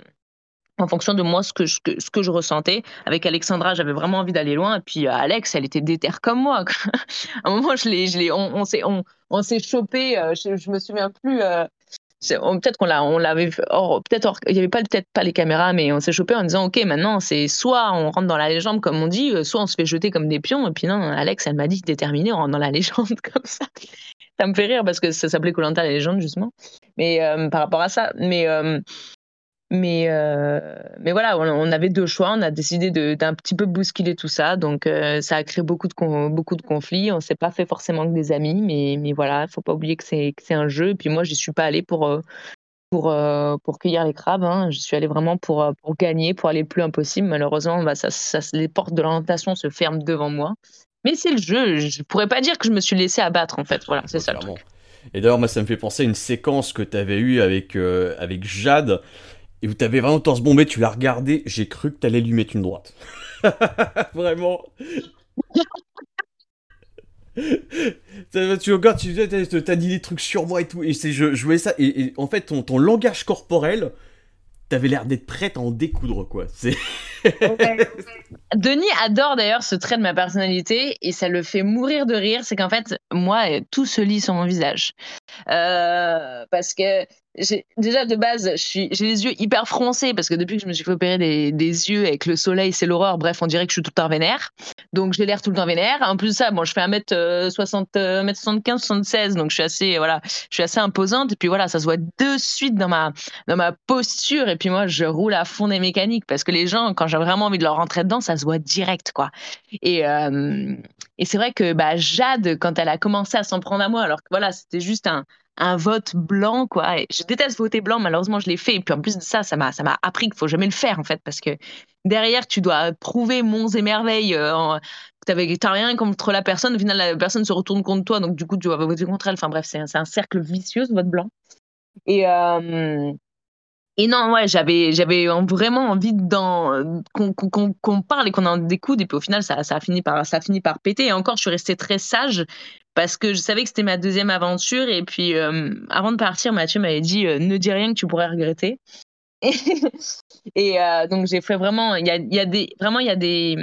en fonction de moi ce que je, ressentais. Avec Alexandra, j'avais vraiment envie d'aller loin. Et puis Alex, elle était déterre comme moi. à un moment, je l'ai, je on, on s'est, on, s'est chopé. Euh, je, je, me souviens plus. Euh, peut-être qu'on l'a, on l'avait, peut-être, il y avait pas peut-être pas les caméras, mais on s'est chopé en disant, ok, maintenant c'est soit on rentre dans la légende comme on dit, euh, soit on se fait jeter comme des pions. Et puis non, Alex, elle m'a dit, déterminé, on rentre dans la légende comme ça. ça me fait rire parce que ça s'appelait Colanta la légende justement. Mais par rapport à ça, mais mais, euh, mais voilà, on, avait deux choix. On a décidé d'un petit peu bousculer tout ça. Donc, euh, ça a créé beaucoup de, beaucoup de conflits. On ne s'est pas fait forcément que des amis. Mais, mais voilà, il ne faut pas oublier que c'est un jeu. Et puis moi, je n'y suis pas allée pour, euh, pour, pour cueillir les crabes. Hein. Je suis allée vraiment pour, pour gagner, pour aller le plus impossible. Malheureusement, bah, ça, ça, les portes de l'orientation se ferment devant moi. Mais c'est le jeu. Je ne pourrais pas dire que je me suis laissé abattre, en fait. Voilà, c'est ça le truc. Et d'ailleurs, moi, ça me fait penser à une séquence que tu avais eue avec, avec Jade et où t'avais vraiment torse bombé, tu l'as regardé, j'ai cru que t'allais lui mettre une droite. vraiment. tu regardes, tu t'as dit des trucs sur moi et tout, et c'est je, jouais ça, et, en fait ton, langage corporel, t'avais l'air d'être prête à en découdre quoi. C'est. Denis adore d'ailleurs ce trait de ma personnalité et ça le fait mourir de rire, c'est qu'en fait moi tout se lit sur mon visage, euh, parce que déjà de base, j'ai les yeux hyper froncés parce que depuis que je me suis fait opérer des, yeux avec le soleil, c'est l'horreur. Bref, on dirait que je suis tout le temps vénère. Donc j'ai l'air tout le temps vénère. En plus de ça, bon, je fais 1m60, 1m75, 76, donc je suis assez, voilà, je suis assez imposante. Et puis voilà, ça se voit de suite dans ma, dans ma posture. Et puis moi, je roule à fond des mécaniques parce que les gens, quand j'ai vraiment envie de leur rentrer dedans, ça se voit direct, quoi. Et, euh, et c'est vrai que bah, Jade, quand elle a commencé à s'en prendre à moi, alors que voilà, c'était juste un, un vote blanc, quoi. je déteste voter blanc, malheureusement, je l'ai fait. Et puis en plus de ça, ça m'a, ça m'a appris qu'il faut jamais le faire, en fait, parce que derrière, tu dois prouver monts et merveilles. Euh, tu n'as rien contre la personne. Au final, la personne se retourne contre toi, donc du coup, tu vas voter contre elle. Enfin bref, c'est un, cercle vicieux, ce vote blanc. Et, euh, et non, ouais, j'avais, j'avais vraiment envie qu'on, parle et qu'on en découde. Et puis au final, ça, ça, a fini par, ça a fini par péter. Et encore, je suis restée très sage parce que je savais que c'était ma deuxième aventure. Et puis, euh, avant de partir, Mathieu m'avait dit euh, Ne dis rien que tu pourrais regretter. et, euh, donc, j'ai fait vraiment. Il y a, y a, des, vraiment, il y a des,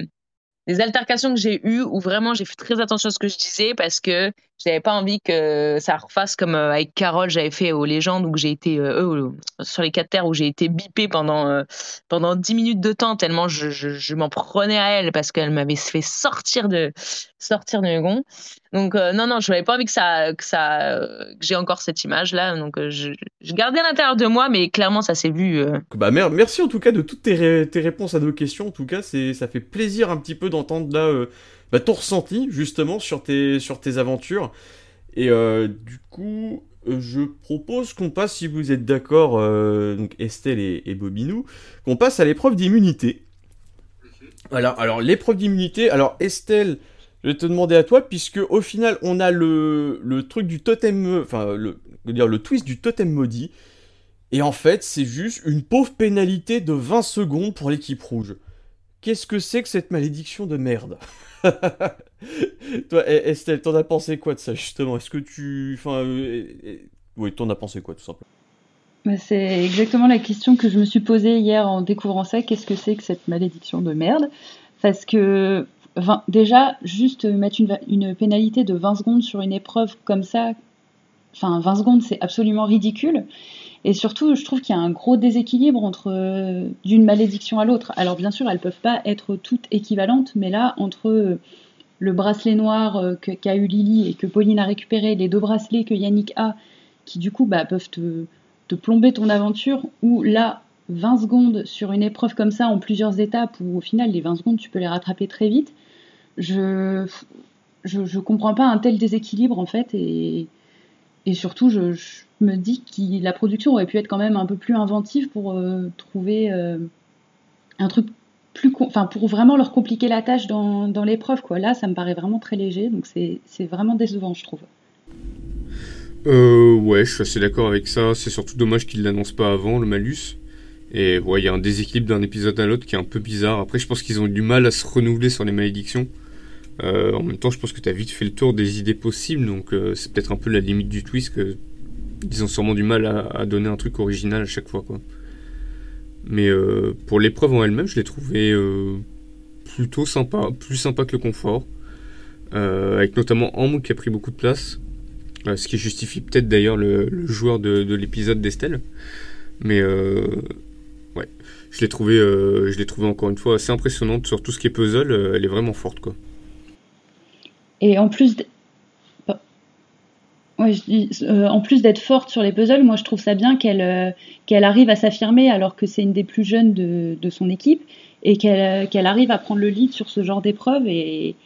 des altercations que j'ai eues où vraiment j'ai fait très attention à ce que je disais parce que j'avais pas envie que ça refasse comme euh, avec Carole, j'avais fait aux légendes où j'ai été euh, sur les quatre terres où j'ai été bipée pendant euh, pendant dix minutes de temps tellement je, je, m'en prenais à elle parce qu'elle m'avait fait sortir de sortir de gonds. Donc non non, je n'avais pas envie que ça que ça j'ai encore cette image là donc je, je gardais à l'intérieur de moi mais clairement ça s'est vu. Bah merci en tout cas de toutes tes, tes réponses à nos questions. En tout cas, c'est ça fait plaisir un petit peu d'entendre là bah, ton ressenti justement sur tes, sur tes aventures. Et euh, du coup, je propose qu'on passe, si vous êtes d'accord, euh, donc Estelle et, Bobinou, qu'on passe à l'épreuve d'immunité. Voilà, alors l'épreuve d'immunité, alors Estelle, je vais te demander à toi, puisque au final, on a le, le truc du totem, enfin, le, dire, le twist du totem maudit. Et en fait, c'est juste une pauvre pénalité de 20 secondes pour l'équipe rouge. Qu'est-ce que c'est que cette malédiction de merde Toi, e-, Estelle, t'en as pensé quoi de ça justement? Est-ce que tu. Enfin. Euh, oui, t'en as pensé quoi tout simplement? Bah, C'est exactement la question que je me suis posée hier en découvrant ça. Qu'est-ce que c'est que cette malédiction de merde? Parce que. déjà, juste mettre une, une pénalité de 20 secondes sur une épreuve comme ça, enfin 20 secondes, c'est absolument ridicule. Et surtout, je trouve qu'il y a un gros déséquilibre entre euh, d'une malédiction à l'autre. Alors bien sûr, elles peuvent pas être toutes équivalentes, mais là, entre euh, le bracelet noir euh, qu'a eu Lily et que Pauline a récupéré, les deux bracelets que Yannick a, qui du coup bah, peuvent te, plomber ton aventure, ou là, 20 secondes sur une épreuve comme ça en plusieurs étapes où au final les 20 secondes tu peux les rattraper très vite, je je, je comprends pas un tel déséquilibre en fait et surtout je, me dis que la production aurait pu être quand même un peu plus inventive pour euh, trouver euh, un truc plus enfin pour vraiment leur compliquer la tâche dans, l'épreuve quoi là ça me paraît vraiment très léger donc c'est vraiment décevant je trouve euh, ouais, je suis assez d'accord avec ça. C'est surtout dommage qu'ils l'annoncent pas avant, le malus. Et ouais, il y a un déséquilibre d'un épisode à l'autre qui est un peu bizarre. Après, je pense qu'ils ont eu du mal à se renouveler sur les malédictions. Euh, en même temps, je pense que tu as vite fait le tour des idées possibles, donc euh, c'est peut-être un peu la limite du twist que ils ont sûrement du mal à, donner un truc original à chaque fois, quoi. Mais euh, pour l'épreuve en elle-même, je l'ai trouvé plutôt sympa, plus sympa que le confort, avec notamment Ambre qui a pris beaucoup de place. Ce qui justifie peut-être d'ailleurs le, joueur de, l'épisode d'Estelle. Mais ouais, je l'ai trouvé, trouvé encore une fois assez impressionnante sur tout ce qui est puzzle. elle est vraiment forte quoi. Et en plus, en plus d'être forte sur les puzzles, moi je trouve ça bien qu'elle qu'elle arrive à s'affirmer alors que c'est une des plus jeunes de, de son équipe et qu'elle qu'elle arrive à prendre le lead sur ce genre d'épreuve et,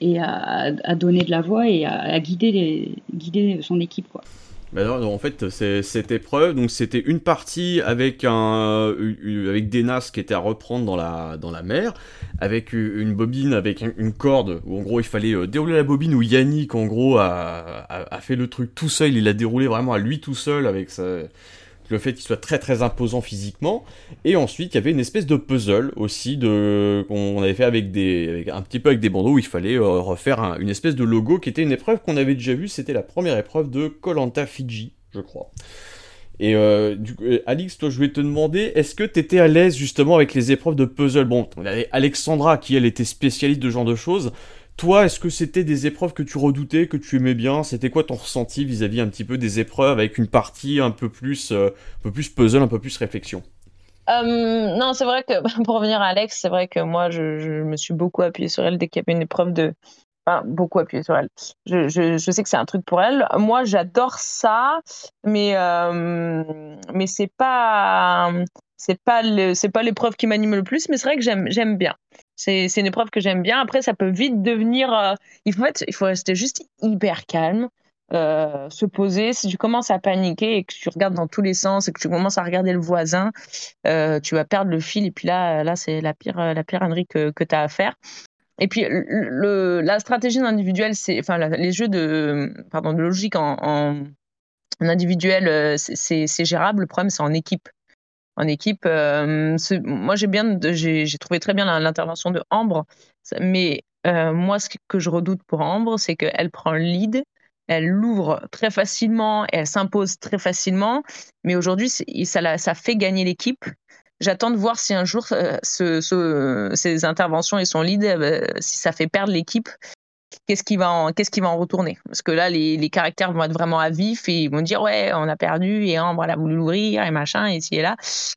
et à, donner de la voix et à, guider, guider son équipe. Quoi. En fait, cette épreuve, donc c'était une partie avec un, avec des nasses qui étaient à reprendre dans la, dans la mer, avec une bobine, avec une corde où en gros il fallait euh, dérouler la bobine où Yannick en gros a, a, fait le truc tout seul, il l'a déroulé vraiment à lui tout seul avec sa, le fait qu'il soit très très imposant physiquement. Et ensuite, il y avait une espèce de puzzle aussi de qu'on avait fait avec des, un petit peu avec des bandeaux où il fallait euh, refaire une espèce de logo qui était une épreuve qu'on avait déjà vue. C'était la première épreuve de Colanta Fiji, je crois. Et euh, du coup, euh, Alix, toi, je voulais te demander, est-ce que tu étais à l'aise justement avec les épreuves de puzzle? Bon, on avait Alexandra qui elle était spécialiste de ce genre de choses. Toi, est-ce que c'était des épreuves que tu redoutais, que tu aimais bien? C'était quoi ton ressenti vis-à-vis un petit peu des épreuves avec une partie un peu plus, euh, un peu plus puzzle, un peu plus réflexion? Euh, non, c'est vrai que pour revenir à Alex, c'est vrai que moi, je, me suis beaucoup appuyée sur elle dès qu'il y avait une épreuve de. Enfin, beaucoup appuyée sur elle. Je, sais que c'est un truc pour elle. Moi, j'adore ça, mais euh, mais c'est pas c'est pas l'épreuve qui m'anime le plus, mais c'est vrai que j'aime bien. C'est une épreuve que j'aime bien. Après, ça peut vite devenir. Euh, il, faut il faut rester juste hyper calme, euh, se poser. Si tu commences à paniquer et que tu regardes dans tous les sens et que tu commences à regarder le voisin, euh, tu vas perdre le fil. Et puis là, là c'est la pire, la pire ânerie que, que tu as à faire. Et puis le, la stratégie individuelle, c'est, enfin, les jeux de, pardon, de logique en, en individuel, c'est gérable. Le problème, c'est en équipe en équipe. Euh, moi, j'ai bien, j'ai trouvé très bien l'intervention de Ambre, mais euh, moi, ce que je redoute pour Ambre, c'est qu'elle prend le lead, elle l'ouvre très facilement, elle s'impose très facilement, mais aujourd'hui, ça, fait gagner l'équipe. J'attends de voir si un jour euh, ce, ces interventions et son lead, si ça fait perdre l'équipe qu'est-ce qui va en, qu'est-ce qui va en retourner? Parce que là, les, caractères vont être vraiment à vif et ils vont dire ouais, on a perdu et Ambre elle a voulu l'ouvrir et machin et ici et là.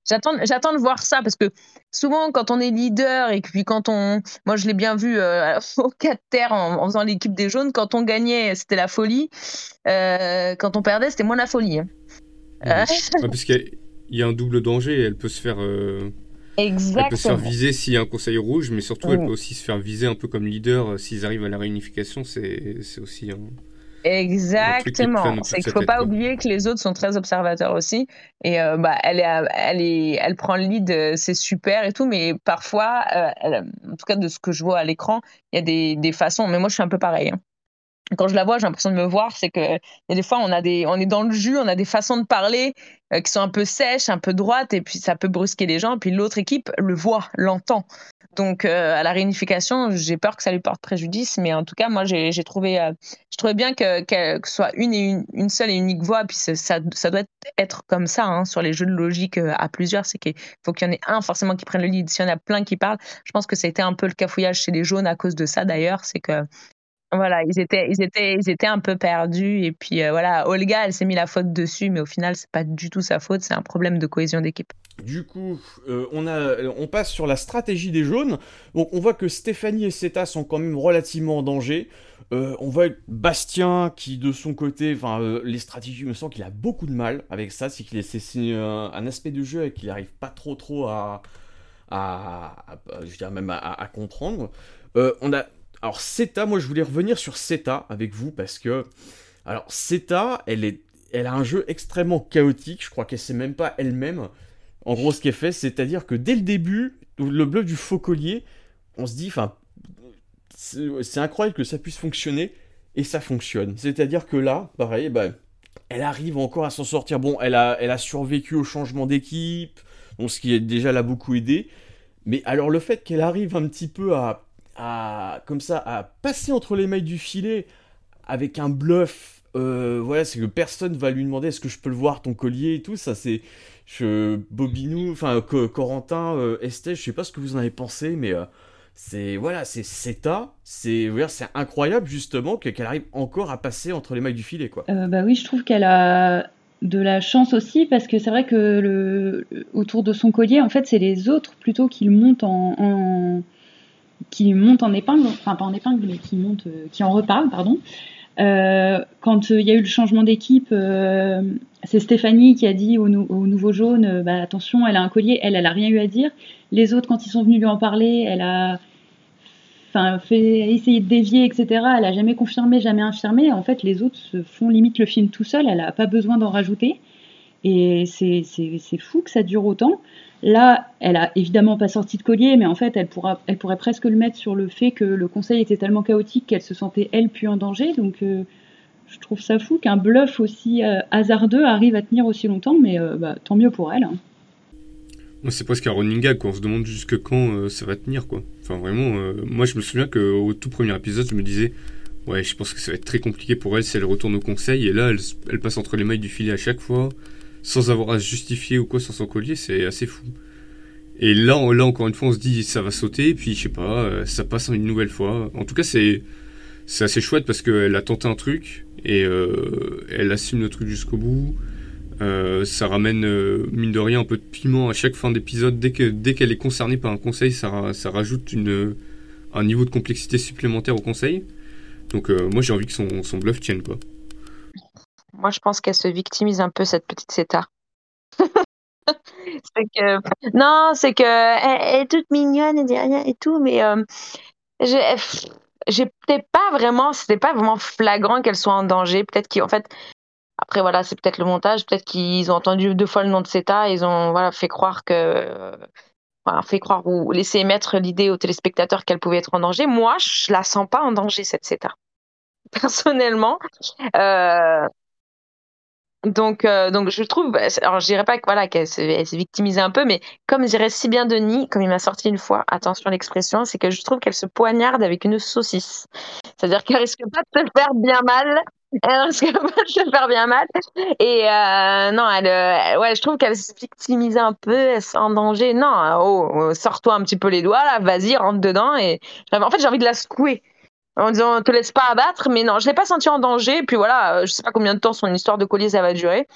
J'attends, j'attends de voir ça parce que souvent quand on est leader et puis quand on, moi je l'ai bien vu euh, au 4 terre en, faisant l'équipe des jaunes, quand on gagnait c'était la folie, euh, quand on perdait c'était moins la folie. Hein. parce qu'il y, a un double danger, elle peut se faire euh, Exactement. Elle peut se faire viser s'il y a un conseil rouge, mais surtout elle peut aussi se faire viser un peu comme leader euh, s'ils arrivent à la réunification. C'est aussi un. Exactement. C'est qu'il faut pas oublier que les autres sont très observateurs aussi. Et euh, bah, elle, est, elle, est, elle prend le lead, euh, c'est super et tout, mais parfois, en tout cas de ce que je vois à l'écran, il y a des, des, façons. Mais moi, je suis un peu pareil. Hein quand je la vois, j'ai l'impression de me voir, c'est que des fois on a des, on est dans le jus, on a des façons de parler euh, qui sont un peu sèches, un peu droites, et puis ça peut brusquer les gens. Et puis l'autre équipe le voit, l'entend. Donc euh, à la réunification, j'ai peur que ça lui porte préjudice, mais en tout cas moi j'ai trouvé, euh, je trouvais bien que, que, ce soit une et une, seule et unique voix. Puis ça, ça doit être comme ça hein, sur les jeux de logique à plusieurs, c'est qu'il faut qu'il y en ait un forcément qui prenne le lead. Si y en a plein qui parlent, je pense que ça a été un peu le cafouillage chez les jaunes à cause de ça d'ailleurs, c'est que voilà, ils étaient, un peu perdus. Et puis euh, voilà, Olga, elle s'est mis la faute dessus, mais au final, c'est pas du tout sa faute. C'est un problème de cohésion d'équipe. Du coup, euh, on, a, on passe sur la stratégie des jaunes. Donc, on voit que Stéphanie et Seta sont quand même relativement en danger. Euh, on voit Bastien qui, de son côté, enfin, euh, les stratégies, me semble qu'il a beaucoup de mal avec ça. C'est qu'il c'est un, aspect de jeu et qu'il n'arrive pas trop, trop à, je même à, comprendre. Euh, on a, alors Seta, moi je voulais revenir sur Seta avec vous parce que, alors Seta, elle est, elle a un jeu extrêmement chaotique. Je crois qu'elle sait même pas elle-même. En gros, ce qu'elle fait, c'est-à-dire que dès le début, le bluff du faux collier, on se dit, enfin, c'est incroyable que ça puisse fonctionner et ça fonctionne. C'est-à-dire que là, pareil, bah, elle arrive encore à s'en sortir. Bon, elle a, survécu au changement d'équipe, ce qui déjà l'a beaucoup aidé. Mais alors le fait qu'elle arrive un petit peu à, à, comme ça, à passer entre les mailles du filet avec un bluff, euh, voilà, c'est que personne va lui demander est-ce que je peux le voir ton collier et tout. Ça, c'est je, Bobinou, enfin Corentin, euh, Estelle, je sais pas ce que vous en avez pensé, mais euh, c'est voilà, c'est CETA, c'est c'est incroyable justement qu'elle arrive encore à passer entre les mailles du filet quoi. Euh, bah oui, je trouve qu'elle a de la chance aussi parce que c'est vrai que le, autour de son collier, en fait, c'est les autres plutôt qui montent en, qui montent en épingle, enfin pas en épingle, mais qui montent, euh, qui en reparlent, pardon. Euh, quand il y a eu le changement d'équipe, c'est Stéphanie qui a dit au, nouveau jaune, bah, attention, elle a un collier, elle, elle a rien eu à dire. Les autres, quand ils sont venus lui en parler, elle a enfin, fait de dévier, etc. Elle a jamais confirmé, jamais infirmé. En fait, les autres se font limite le film tout seul. Elle n'a pas besoin d'en rajouter. Et c'est fou que ça dure autant. Là, elle a évidemment pas sorti de collier, mais en fait, elle, pourra, elle pourrait presque le mettre sur le fait que le conseil était tellement chaotique qu'elle se sentait, elle, plus en danger. Donc, euh, je trouve ça fou qu'un bluff aussi euh, hasardeux arrive à tenir aussi longtemps, mais euh, bah, tant mieux pour elle. Hein c'est presque un running gag. On se demande jusque quand ça va tenir. Enfin, vraiment, moi, je me souviens qu'au tout premier épisode, je me disais, ouais, je pense que ça va être très compliqué pour elle si elle retourne au conseil. Et là, elle, passe entre les mailles du filet à chaque fois, sans avoir à se justifier ou quoi sur son collier. C'est assez fou. Et là, là, encore une fois, on se dit, ça va sauter, puis je sais pas, euh, ça passe une nouvelle fois. En tout cas, c'est assez chouette parce qu'elle a tenté un truc et elle assume le truc jusqu'au bout. Euh, ça ramène, euh, mine de rien, un peu de piment à chaque fin d'épisode. Dès qu'elle dès qu'elle est concernée par un conseil, ça, ça rajoute un niveau de complexité supplémentaire au conseil. Donc euh, moi j'ai envie que son, son, bluff tienne pas. Moi je pense qu'elle se victimise un peu cette petite Ceta. que... Non, c'est que elle, est toute mignonne et rien et tout, mais j'ai peut-être pas vraiment, c'était pas vraiment flagrant qu'elle soit en danger. Peut-être qu'en fait, après, voilà, c'est peut-être le montage, peut-être qu'ils ont entendu deux fois le nom de CETA, ils ont voilà, fait croire que. Fait croire ou laissé émettre l'idée aux téléspectateurs qu'elle pouvait être en danger. Moi, je la sens pas en danger, cette CETA. Personnellement. Euh, donc, euh, donc je trouve, bah, alors je dirais pas que voilà qu'elle s'est victimisée un peu, mais comme dirait si bien Denis, comme il m'a sorti une fois, attention à l'expression, c'est que je trouve qu'elle se poignarde avec une saucisse. C'est-à-dire qu'elle risque pas de se faire bien mal. Elle risque pas de se faire bien mal. Et euh, non, elle, euh, ouais, je trouve qu'elle se victimise un peu, elle est en danger. Non, oh, oh, sors-toi un petit peu les doigts là, vas-y, rentre dedans. Et en fait, j'ai envie de la secouer en disant te laisse pas abattre, mais non, je l'ai pas senti en danger. Puis voilà, euh, je sais pas combien de temps son histoire de collier ça va durer.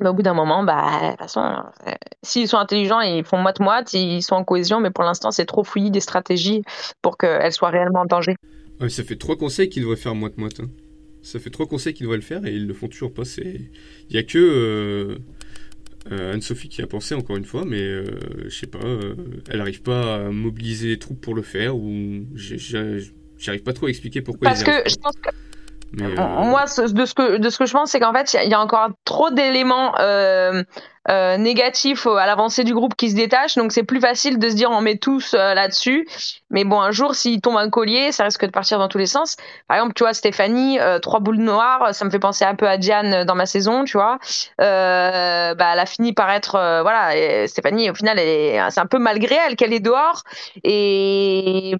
Mais au bout d'un moment, bah, de toute façon, euh, s'ils sont intelligents, ils font moite-moite, ils sont en cohésion, mais pour l'instant, c'est trop fouillis des stratégies pour qu'elles soient réellement en danger. ça fait trois conseils qu'ils devraient faire moite-moite. Hein. Ça fait trois conseils qu'ils devraient le faire et ils le font toujours pas. Il y a que euh, Anne-Sophie qui a pensé encore une fois, mais je sais pas, elle arrive pas à mobiliser les troupes pour le faire ou J'arrive pas trop à expliquer pourquoi. Parce que je pense que. Euh, moi, de ce que, de ce que je pense, c'est qu'en fait, il y, a encore trop d'éléments euh, euh, négatifs à l'avancée du groupe qui se détachent. Donc, c'est plus facile de se dire on met tous là-dessus. Mais bon, un jour, s'il tombe un collier, ça risque de partir dans tous les sens. Par exemple, tu vois, Stéphanie, trois boules noires, ça me fait penser un peu à Diane dans ma saison, tu vois. bah, elle a fini par être. voilà, Stéphanie, au final, c'est un peu malgré elle qu'elle est dehors. Et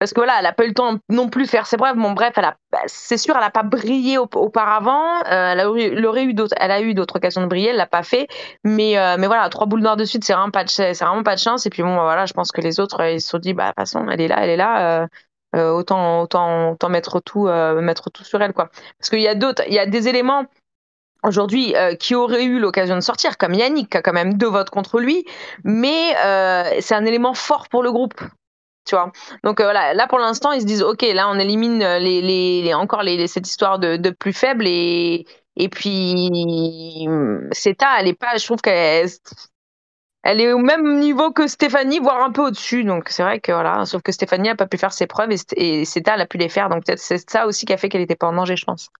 parce que voilà, elle a pas eu le temps non plus de faire ses preuves. Bon, bref, bah, c'est sûr, elle a pas brillé auparavant. Euh, elle, a eu, aurait eu d'autres, a eu d'autres occasions de briller, elle l'a pas fait. Mais, euh, mais voilà, trois boules noires de suite, c'est vraiment pas de, vraiment pas de chance. Et puis bon, bah, voilà, je pense que les autres, ils se sont dit, bah, de toute façon, elle est là, elle est là. Euh, autant, autant, autant mettre tout, mettre tout sur elle, quoi. Parce qu'il y a d'autres, il y a des éléments aujourd'hui qui auraient eu l'occasion de sortir, comme Yannick, qui a quand même deux votes contre lui, mais c'est un élément fort pour le groupe. Tu vois Donc voilà, là pour l'instant, ils se disent ok, là on élimine les, les, encore les, cette histoire de, de plus faible et, et puis CETA, elle est pas, je trouve qu'elle elle est au même niveau que Stéphanie, voire un peu au-dessus. Donc c'est vrai que voilà, sauf que Stéphanie a pas pu faire ses preuves et, CETA elle a pu les faire. Donc peut-être c'est ça aussi qui a fait qu'elle n'était pas en danger, je pense.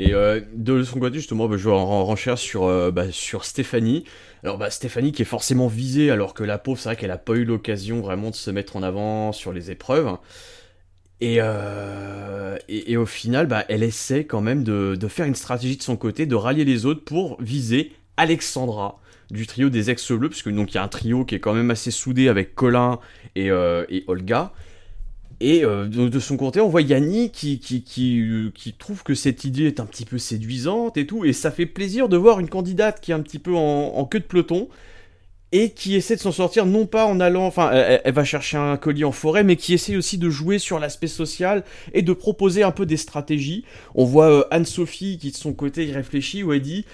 Et euh, de son côté, justement, bah, je vais en renchère sur, euh, bah, sur Stéphanie. Alors, bah, Stéphanie qui est forcément visée, alors que la pauvre, c'est vrai qu'elle n'a pas eu l'occasion vraiment de se mettre en avant sur les épreuves. Et, euh, et, au final, bah, elle essaie quand même de, faire une stratégie de son côté, de rallier les autres pour viser Alexandra du trio des ex-bleus, puisque donc il y a un trio qui est quand même assez soudé avec Colin et, euh, et Olga. Et euh, de, son côté, on voit Yanni qui, qui, qui, qui, trouve que cette idée est un petit peu séduisante et tout, et ça fait plaisir de voir une candidate qui est un petit peu en, queue de peloton, et qui essaie de s'en sortir non pas en allant, enfin, elle, va chercher un colis en forêt, mais qui essaie aussi de jouer sur l'aspect social et de proposer un peu des stratégies. On voit euh, Anne-Sophie qui de son côté y réfléchit, où elle dit,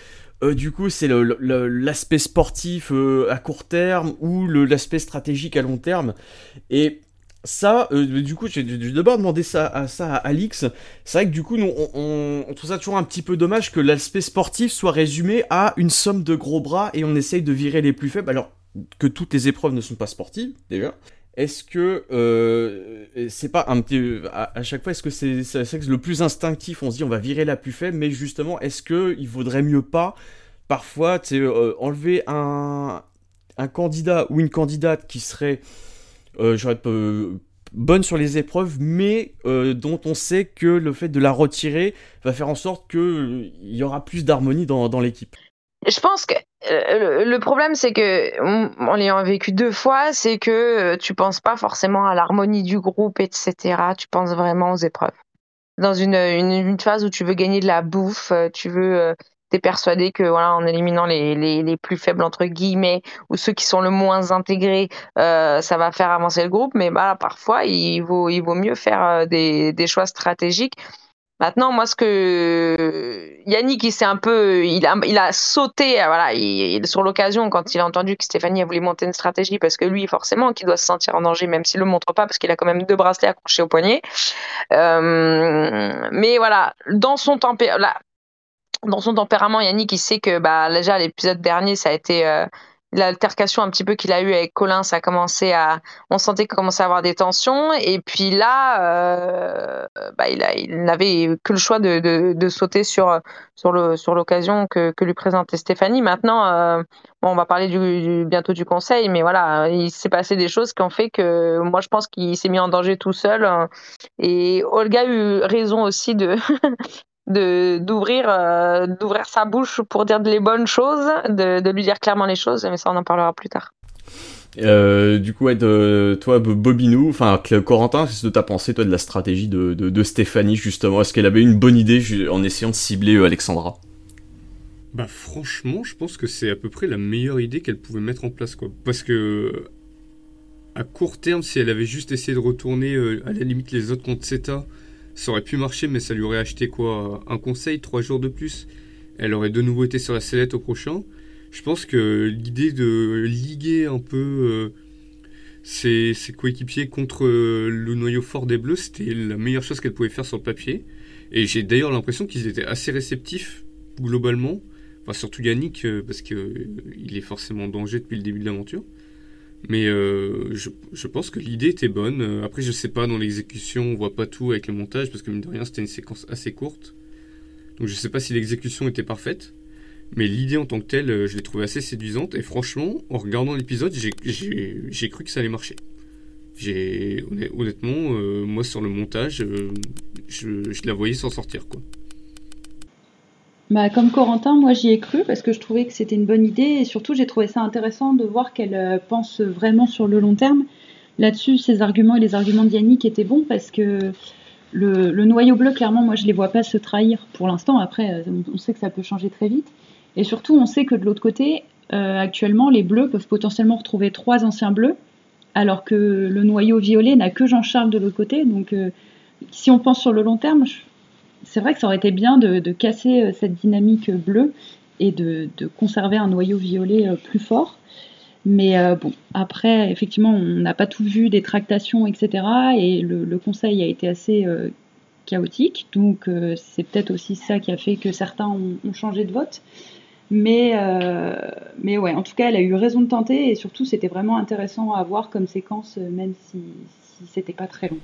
euh, du coup, c'est l'aspect sportif à court terme ou l'aspect stratégique à long terme. Et ça, euh, du coup, j'ai d'abord demandé ça à, ça à Alix. C'est vrai que du coup, on, trouve ça toujours un petit peu dommage que l'aspect sportif soit résumé à une somme de gros bras et on essaye de virer les plus faibles. Alors que toutes les épreuves ne sont pas sportives, déjà. Est-ce que euh, c'est pas un petit à, chaque fois est-ce que c'est le plus instinctif on se dit on va virer la plus faible mais justement est-ce que il vaudrait mieux pas parfois euh, enlever un un candidat ou une candidate qui serait j'aurais bonne sur les épreuves, mais euh, dont on sait que le fait de la retirer va faire en sorte qu'il euh, y aura plus d'harmonie dans, dans l'équipe. Je pense que le problème, c'est que, en l'ayant vécu deux fois, c'est que tu penses pas forcément à l'harmonie du groupe, etc. Tu penses vraiment aux épreuves. Dans une, une, phase où tu veux gagner de la bouffe, tu veux persuadé que voilà, en éliminant les, les, les, plus faibles entre guillemets ou ceux qui sont le moins intégrés, euh, ça va faire avancer le groupe. Mais bah, parfois, il vaut, il vaut mieux faire euh, des, des choix stratégiques. Maintenant, moi, ce que Yannick, il s'est un peu, il a, il a sauté, voilà, il, sur l'occasion quand il a entendu que Stéphanie a voulu monter une stratégie, parce que lui, forcément, qui doit se sentir en danger, même s'il le montre pas, parce qu'il a quand même deux bracelets accrochés au poignet. Euh, mais voilà, dans son tempérament, dans son tempérament, Yannick, il sait que bah, déjà l'épisode dernier, ça a été euh, l'altercation un petit peu qu'il a eu avec Colin, ça a commencé à, on sentait qu'il commençait à avoir des tensions. Et puis là, euh, bah, il, n'avait que le choix de, sauter sur l'occasion que, lui présentait Stéphanie. Maintenant, euh, on va parler bientôt du conseil, mais voilà, il s'est passé des choses qui ont fait que moi, je pense qu'il s'est mis en danger tout seul. Et Olga a eu raison aussi de de d'ouvrir euh, d'ouvrir sa bouche pour dire les bonnes choses, de, de, lui dire clairement les choses, mais ça on en parlera plus tard. Euh, du coup, ouais, de, toi, Bobinou, enfin, Corentin, qu'est-ce que t'as pensé, toi, de la stratégie de, de, de Stéphanie, justement? Est-ce qu'elle avait une bonne idée en essayant de cibler euh, Alexandra? Bah, franchement, je pense que c'est à peu près la meilleure idée qu'elle pouvait mettre en place, quoi. Parce que, à court terme, si elle avait juste essayé de retourner, à la limite, les autres contre CETA, ça aurait pu marcher, mais ça lui aurait acheté quoi Un conseil, trois jours de plus? Elle aurait de nouveau été sur la sellette au prochain? Je pense que l'idée de liguer un peu euh, ses, coéquipiers contre euh, le noyau fort des Bleus, c'était la meilleure chose qu'elle pouvait faire sur le papier. Et j'ai d'ailleurs l'impression qu'ils étaient assez réceptifs, globalement. Enfin, surtout Yannick, euh, parce qu'il est forcément en danger depuis le début de l'aventure. Mais euh, je, pense que l'idée était bonne. Euh, après, je sais pas, dans l'exécution, on voit pas tout avec le montage, parce que mine de rien, c'était une séquence assez courte. Donc je sais pas si l'exécution était parfaite. Mais l'idée en tant que telle, euh, je l'ai trouvée assez séduisante. Et franchement, en regardant l'épisode, j'ai cru que ça allait marcher. J'ai honnêtement, moi sur le montage, je, je la voyais s'en sortir. Bah, comme Corentin, moi j'y ai cru parce que je trouvais que c'était une bonne idée et surtout j'ai trouvé ça intéressant de voir qu'elle euh, pense vraiment sur le long terme. Là-dessus, ses arguments et les arguments d'Yannick étaient bons parce que le, noyau bleu, clairement, moi je les vois pas se trahir pour l'instant. Après, euh, on sait que ça peut changer très vite. Et surtout, on sait que de l'autre côté, euh, actuellement, les bleus peuvent potentiellement retrouver trois anciens bleus alors que le noyau violet n'a que Jean-Charles de l'autre côté. Donc, si on pense sur le long terme, c'est vrai que ça aurait été bien de, casser euh, cette dynamique bleue et de, conserver un noyau violet euh, plus fort. Mais bon, après, effectivement, on n'a pas tout vu, des tractations, etc. Et le, conseil a été assez chaotique. Donc, c'est peut-être aussi ça qui a fait que certains ont, changé de vote. Mais, mais ouais, en tout cas, elle a eu raison de tenter. Et surtout, c'était vraiment intéressant à voir comme séquence, même si, si c'était pas très long.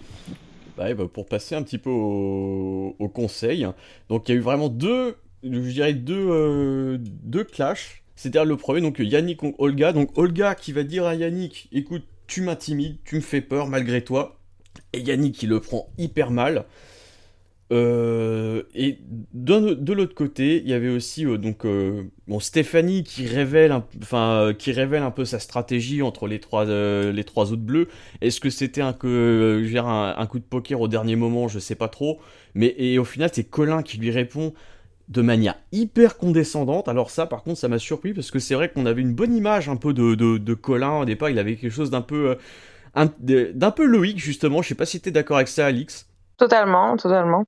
Bah, pour passer un petit peu au, conseil. Donc il y a eu vraiment deux, je dirais deux, euh, deux clashs. C'est-à-dire le premier, donc Yannick contre Olga. Donc Olga qui va dire à Yannick, écoute, tu m'intimides, tu me fais peur malgré toi. Et Yannick il le prend hyper mal. Euh, et de, l'autre côté, il y avait aussi euh, donc euh, bon, Stéphanie qui révèle, enfin qui révèle un peu sa stratégie entre les trois les trois autres bleus. Est-ce que c'était un, un, un, coup de poker au dernier moment? Je sais pas trop. Mais et au final, c'est Colin qui lui répond de manière hyper condescendante. Alors ça, par contre, ça m'a surpris parce que c'est vrai qu'on avait une bonne image un peu de, de, de Colin au départ. Il avait quelque chose d'un peu d'un peu loïc justement. Je sais pas si t'es d'accord avec ça, Alix. Totalement, totalement.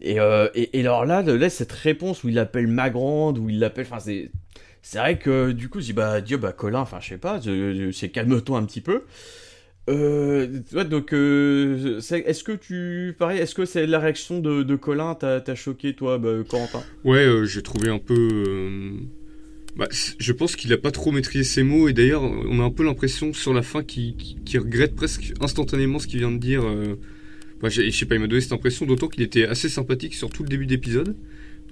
Et, euh, et, alors là, là, cette réponse où il l'appelle ma grande, où il l'appelle. Enfin, c'est. C'est vrai que du coup, je dis, bah, Dieu, bah, Colin, enfin, je sais pas, c'est calme-toi un petit peu. Euh, donc, euh, est-ce que tu. Pareil, est-ce que c'est la réaction de, de Colin t'a choqué, toi, bah, Corentin? Ouais, euh, j'ai trouvé un peu. Bah, je pense qu'il a pas trop maîtrisé ses mots, et d'ailleurs, on a un peu l'impression sur la fin qu'il regrette presque instantanément ce qu'il vient de dire je sais pas, il m'a donné cette impression, d'autant qu'il était assez sympathique sur tout le début d'épisode.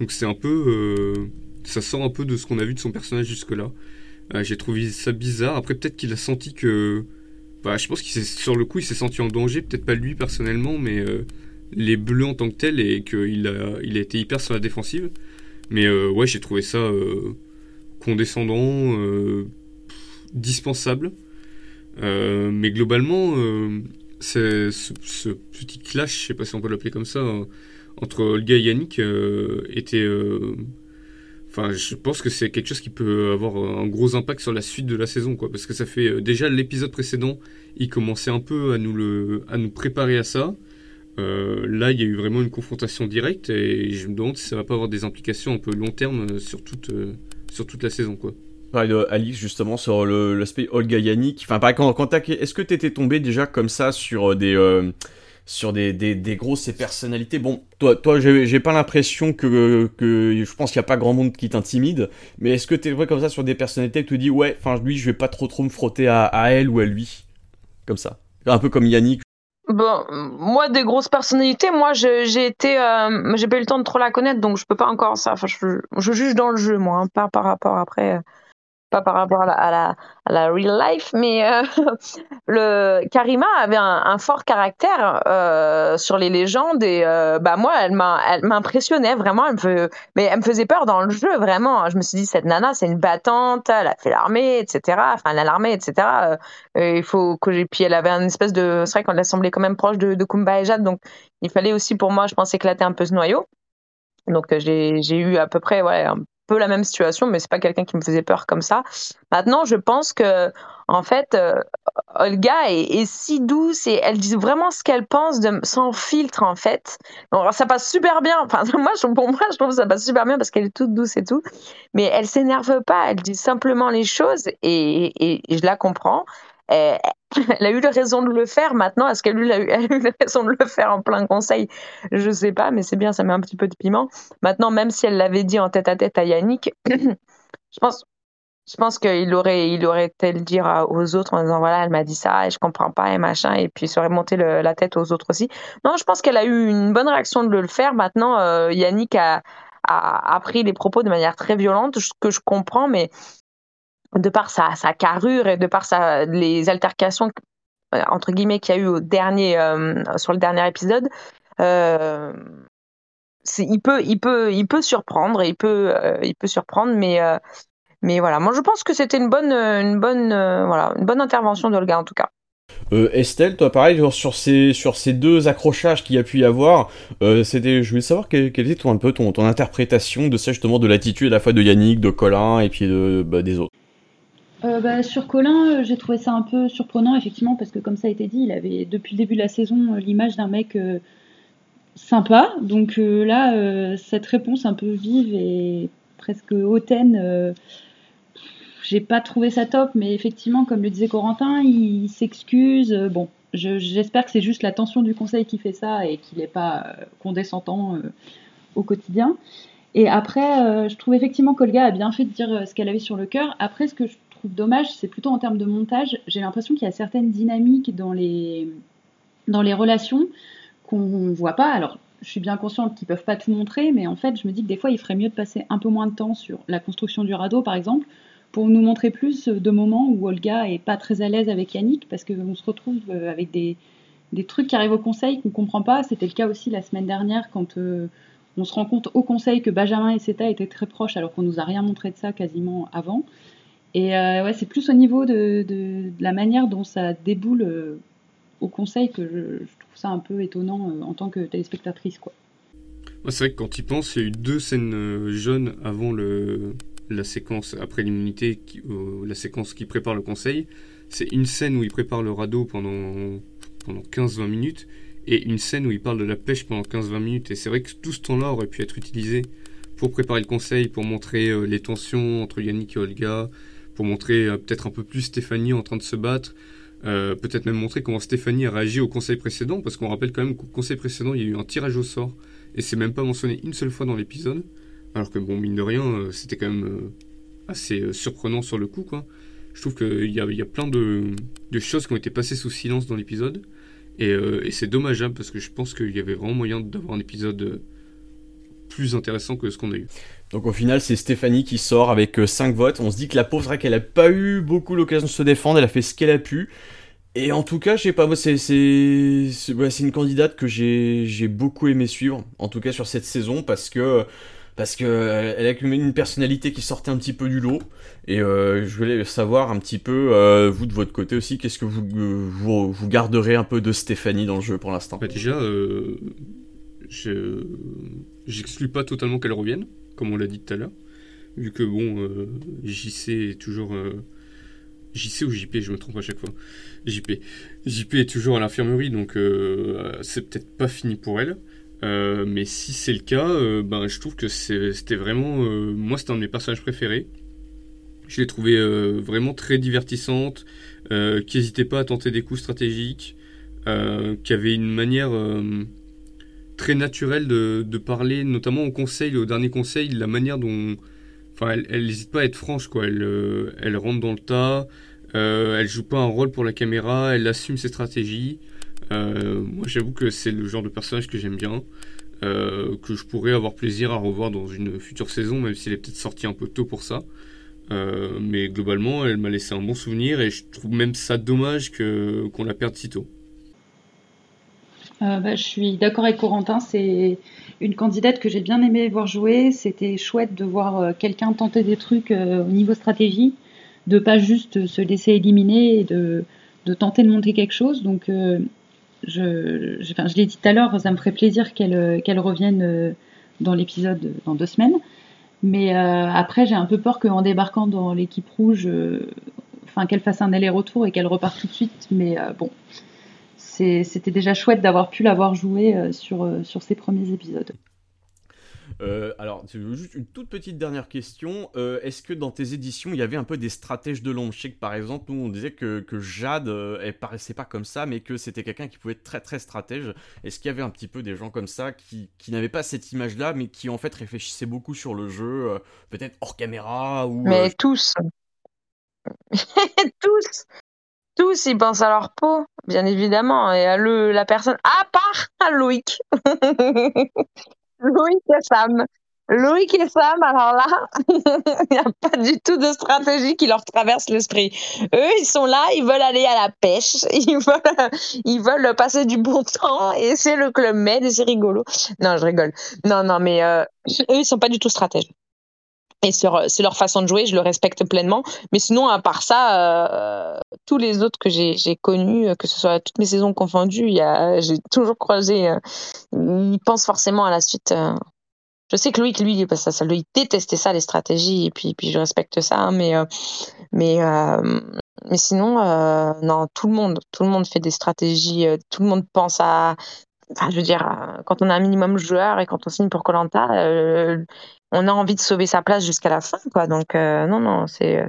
Donc c'est un peu. Euh, ça sort un peu de ce qu'on a vu de son personnage jusque-là. Euh, j'ai trouvé ça bizarre. Après, peut-être qu'il a senti que. Bah, je pense qu'il s'est sur le coup, il s'est senti en danger. Peut-être pas lui personnellement, mais euh, les bleus en tant que tel et qu'il a, il a été hyper sur la défensive. Mais ouais, j'ai trouvé ça condescendant, dispensable. mais globalement ce, petit clash, je sais pas si on peut l'appeler comme ça, hein, entre Olga et Yannick euh, était. Euh, enfin, je pense que c'est quelque chose qui peut avoir un gros impact sur la suite de la saison, quoi. Parce que ça fait euh, déjà l'épisode précédent, il commençait un peu à nous, le, à nous préparer à ça. là, il y a eu vraiment une confrontation directe et je me demande si ça va pas avoir des implications un peu long terme sur toute, sur toute la saison, quoi de Alice justement sur l'aspect Olga Yannick. Enfin, pareil, quand, quand est-ce que t'étais tombé déjà comme ça sur euh, des euh, sur des, des, des, grosses personnalités? Bon, toi, toi, j'ai pas l'impression que, que je pense qu'il y a pas grand monde qui t'intimide, mais est-ce que t'es vrai comme ça sur des personnalités que tu dis ouais, enfin lui, je vais pas trop trop me frotter à, à elle ou à lui, comme ça, un peu comme Yannick. Bon, moi, des grosses personnalités, moi, j'ai été, euh, j'ai pas eu le temps de trop la connaître, donc je peux pas encore ça. Enfin, je, je juge dans le jeu, moi, hein, pas par rapport après pas par rapport à la, à real life, mais euh, le Karima avait un, fort caractère euh, sur les légendes et euh, bah moi, elle m'impressionnait vraiment. Elle me, mais elle me faisait peur dans le jeu vraiment. Je me suis dit cette nana, c'est une battante, elle a fait l'armée, etc. Enfin, elle a l'armée, etc. il faut que puis elle avait une espèce de, c'est vrai qu'on l'a semblé quand même proche de, de Kumba donc il fallait aussi pour moi, je pense éclater un peu ce noyau. Donc j'ai, j'ai eu à peu près ouais, peu la même situation, mais c'est pas quelqu'un qui me faisait peur comme ça. Maintenant, je pense que en fait, euh, Olga est, si douce et elle dit vraiment ce qu'elle pense de, sans filtre en fait. Donc, ça passe super bien. Enfin, moi, pour moi, je trouve que ça passe super bien parce qu'elle est toute douce et tout. Mais elle s'énerve pas. Elle dit simplement les choses et, et je la comprends. Elle a eu raison de le faire. Maintenant, est-ce qu'elle a, eu, a eu raison de le faire en plein conseil? Je sais pas, mais c'est bien, ça met un petit peu de piment. Maintenant, même si elle l'avait dit en tête à tête à Yannick, je pense, je pense qu'il aurait, il aurait le dire aux autres en disant voilà, elle m'a dit ça et je comprends pas et machin, et puis ça aurait monté la tête aux autres aussi. Non, je pense qu'elle a eu une bonne réaction de le faire. Maintenant, euh, Yannick a, a, a, pris les propos de manière très violente, ce que je comprends, mais de par sa, sa, carrure et de par sa, les altercations euh, entre guillemets qu'il y a eu au dernier, euh, sur le dernier épisode, euh, il peut, il peut, il peut surprendre, il peut, il peut surprendre, mais, mais voilà. Moi, je pense que c'était une bonne, une bonne, voilà, une bonne intervention d'Olga en tout cas. Estelle, toi pareil, sur ces, sur ces deux accrochages qu'il y a pu y avoir, je voulais savoir quelle, était ton, un peu ton, ton interprétation de ça justement de l'attitude à la fois de Yannick, de Colin et puis de, bah, des autres. Euh, bah, sur Colin, euh, j'ai trouvé ça un peu surprenant, effectivement, parce que comme ça a été dit, il avait depuis le début de la saison euh, l'image d'un mec sympa. Donc là, cette réponse un peu vive et presque hautaine, j'ai pas trouvé ça top, mais effectivement, comme le disait Corentin, il, s'excuse. bon, j'espère que c'est juste la tension du conseil qui fait ça et qu'il n'est pas condescendant au quotidien. Et après, je trouve effectivement qu'Olga a bien fait de dire ce qu'elle avait sur le cœur. Après, ce que je dommage, c'est plutôt en termes de montage. J'ai l'impression qu'il y a certaines dynamiques dans les, dans les relations qu'on voit pas. Alors, je suis bien consciente qu'ils peuvent pas tout montrer, mais en fait, je me dis que des fois, il ferait mieux de passer un peu moins de temps sur la construction du radeau, par exemple, pour nous montrer plus de moments où Olga est pas très à l'aise avec Yannick, parce qu'on se retrouve euh, avec des, des, trucs qui arrivent au conseil qu'on comprend pas. C'était le cas aussi la semaine dernière quand euh, on se rend compte au conseil que Benjamin et Seta étaient très proches, alors qu'on nous a rien montré de ça quasiment avant. Et euh, ouais, c'est plus au niveau de, la manière dont ça déboule au conseil que je, trouve ça un peu étonnant euh, en tant que téléspectatrice. Quoi. c'est vrai que quand il pense, il y a eu deux scènes euh, jaunes avant la séquence après l'immunité, euh, la séquence qui prépare le conseil. C'est une scène où il prépare le radeau pendant, pendant 15-20 minutes et une scène où il parle de la pêche pendant 15-20 minutes. Et c'est vrai que tout ce temps-là aurait pu être utilisé pour préparer le conseil, pour montrer les tensions entre Yannick et Olga, pour montrer peut-être un peu plus Stéphanie en train de se battre, euh, peut-être même montrer comment Stéphanie a réagi au conseil précédent, parce qu'on rappelle quand même qu'au conseil précédent, il y a eu un tirage au sort, et c'est même pas mentionné une seule fois dans l'épisode, alors que bon, mine de rien, euh, c'était quand même euh, assez surprenant sur le coup, quoi. Je trouve qu'il y a, y plein de, choses qui ont été passées sous silence dans l'épisode, et, et c'est dommageable, parce que je pense qu'il y avait vraiment moyen d'avoir un épisode plus intéressant que ce qu'on a eu. Donc au final, c'est Stéphanie qui sort avec 5 euh, votes. On se dit que la pauvre, c'est qu'elle a pas eu beaucoup l'occasion de se défendre, elle a fait ce qu'elle a pu. Et en tout cas, je pas, c'est une candidate que j'ai beaucoup aimé suivre, en tout cas sur cette saison, parce que parce que euh, elle a une personnalité qui sortait un petit peu du lot. Et euh, je voulais savoir un petit peu, vous de votre côté aussi, qu'est-ce que vous, vous, vous garderez un peu de Stéphanie dans le jeu pour l'instant? Bah Déjà, je j'exclus pas totalement qu'elle revienne comme on l'a dit tout à l'heure. Vu que bon, euh, JC est toujours. Euh, JC ou JP, je me trompe à chaque fois. JP. JP est toujours à l'infirmerie, donc euh, c'est peut-être pas fini pour elle. mais si c'est le cas, ben, je trouve que c'était vraiment. moi, c'était un de mes personnages préférés. Je l'ai trouvé vraiment très divertissante, qui n'hésitait pas à tenter des coups stratégiques, qui avait une manière très naturel de, de, parler, notamment au conseil, au dernier conseil, la manière dont. Enfin, elle n'hésite pas à être franche, quoi. Elle, euh, elle rentre dans le tas, euh, elle joue pas un rôle pour la caméra, elle assume ses stratégies. Euh, moi, j'avoue que c'est le genre de personnage que j'aime bien, que je pourrais avoir plaisir à revoir dans une future saison, même s'il est peut-être sorti un peu tôt pour ça. mais globalement, elle m'a laissé un bon souvenir et je trouve même ça dommage qu'on la perde si tôt. Euh, bah, je suis d'accord avec Corentin, c'est une candidate que j'ai bien aimé voir jouer. C'était chouette de voir euh, quelqu'un tenter des trucs euh, au niveau stratégie, de pas juste se laisser éliminer et de, tenter de monter quelque chose. Donc, je, l'ai dit tout à l'heure, ça me ferait plaisir qu'elle qu'elle revienne dans l'épisode dans deux semaines. Mais après, j'ai un peu peur qu'en débarquant dans l'équipe rouge, enfin qu'elle fasse un aller-retour et qu'elle reparte tout de suite. Mais bon, c'était déjà chouette d'avoir pu l'avoir joué euh, sur, euh, sur ces premiers épisodes. Euh, alors, juste une toute petite dernière question. Est-ce que dans tes éditions, il y avait un peu des stratèges de l'ombre? Je sais que par exemple, nous, on disait que, que Jade, elle paraissait pas comme ça, mais que c'était quelqu'un qui pouvait être très très stratège. Est-ce qu'il y avait un petit peu des gens comme ça qui, qui n'avaient pas cette image-là, mais qui en fait réfléchissaient beaucoup sur le jeu, peut-être hors caméra ou. Mais tous Tous tous, ils pensent à leur peau, bien évidemment, et à le, la personne, à part à Loïc. Loïc et Sam. Loïc et Sam, alors là, il n'y a pas du tout de stratégie qui leur traverse l'esprit. Eux, ils sont là, ils veulent aller à la pêche, ils veulent, ils veulent passer du bon temps, et c'est le club med, et c'est rigolo. Non, je rigole. Non, non, mais euh, eux, ils sont pas du tout stratèges et c'est leur façon de jouer, je le respecte pleinement. Mais sinon, à part ça, euh, tous les autres que j'ai connus, que ce soit toutes mes saisons confondues, j'ai toujours croisé. Euh, ils pensent forcément à la suite. Euh. Je sais que Loïc, lui, ça, lui détestait ça, les stratégies, et puis, puis je respecte ça. Hein, mais, mais, mais sinon, non, tout le monde, tout le monde fait des stratégies. tout le monde pense à Enfin, je veux dire, quand on a un minimum de joueurs et quand on signe pour Colanta, on a envie de sauver sa place jusqu'à la fin, quoi. Donc, euh, non, non, c'est.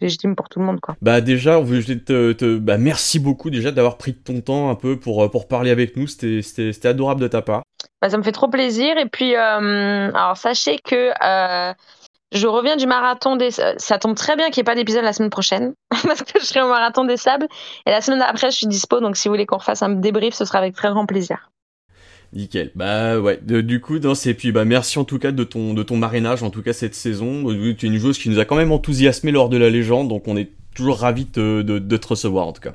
légitime pour tout le monde, quoi. Bah déjà, te, te bah, merci beaucoup déjà d'avoir pris ton temps un peu pour, pour parler avec nous. C'était adorable de ta part. Bah, ça me fait trop plaisir. Et puis, alors sachez que je reviens du marathon des. Ça tombe très bien qu'il n'y ait pas d'épisode la semaine prochaine, parce que je serai au marathon des sables. Et la semaine après, je suis dispo, donc si vous voulez qu'on refasse un débrief, ce sera avec très grand plaisir. Nickel. Bah ouais. du coup, non, c'est puis bah merci en tout cas de ton de ton marrainage en tout cas cette saison. Tu es une joueuse qui nous a quand même enthousiasmé lors de la légende, donc on est toujours ravis de, de, te recevoir en tout cas.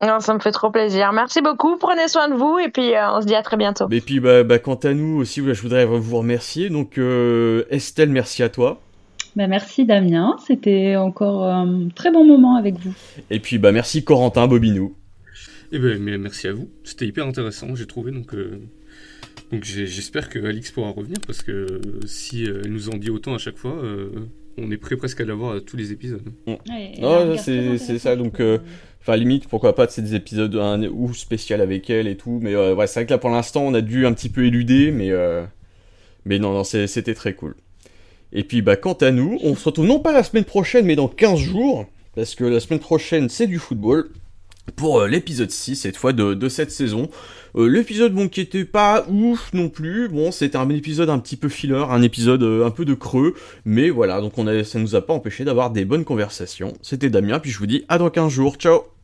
Non, ça me fait trop plaisir. Merci beaucoup. Prenez soin de vous et puis euh, on se dit à très bientôt. Et puis bah, bah quant à nous aussi, je voudrais vous remercier. Donc euh, Estelle, merci à toi. Bah, merci Damien, c'était encore un très bon moment avec vous. Et puis bah merci Corentin Bobinou. Et eh ben merci à vous, c'était hyper intéressant, j'ai trouvé donc euh, donc j'espère que Alix pourra revenir parce que si elle nous en dit autant à chaque fois, on est prêt presque à l'avoir à tous les épisodes. non, c'est ça donc Enfin, limite, pourquoi pas, de des épisodes un, ou spécial avec elle et tout. Mais ouais, c'est vrai que là, pour l'instant, on a dû un petit peu éluder, mais, mais non, non, c'était très cool. Et puis, bah, quant à nous, on se retrouve non pas la semaine prochaine, mais dans 15 jours, parce que la semaine prochaine, c'est du football. Pour l'épisode 6, cette fois de, cette saison. l'épisode, bon, qui était pas ouf non plus. Bon, c'était un épisode un petit peu filler, un épisode un peu de creux. Mais voilà, donc on a, ça nous a pas empêché d'avoir des bonnes conversations. C'était Damien, puis je vous dis à dans 15 jours. Ciao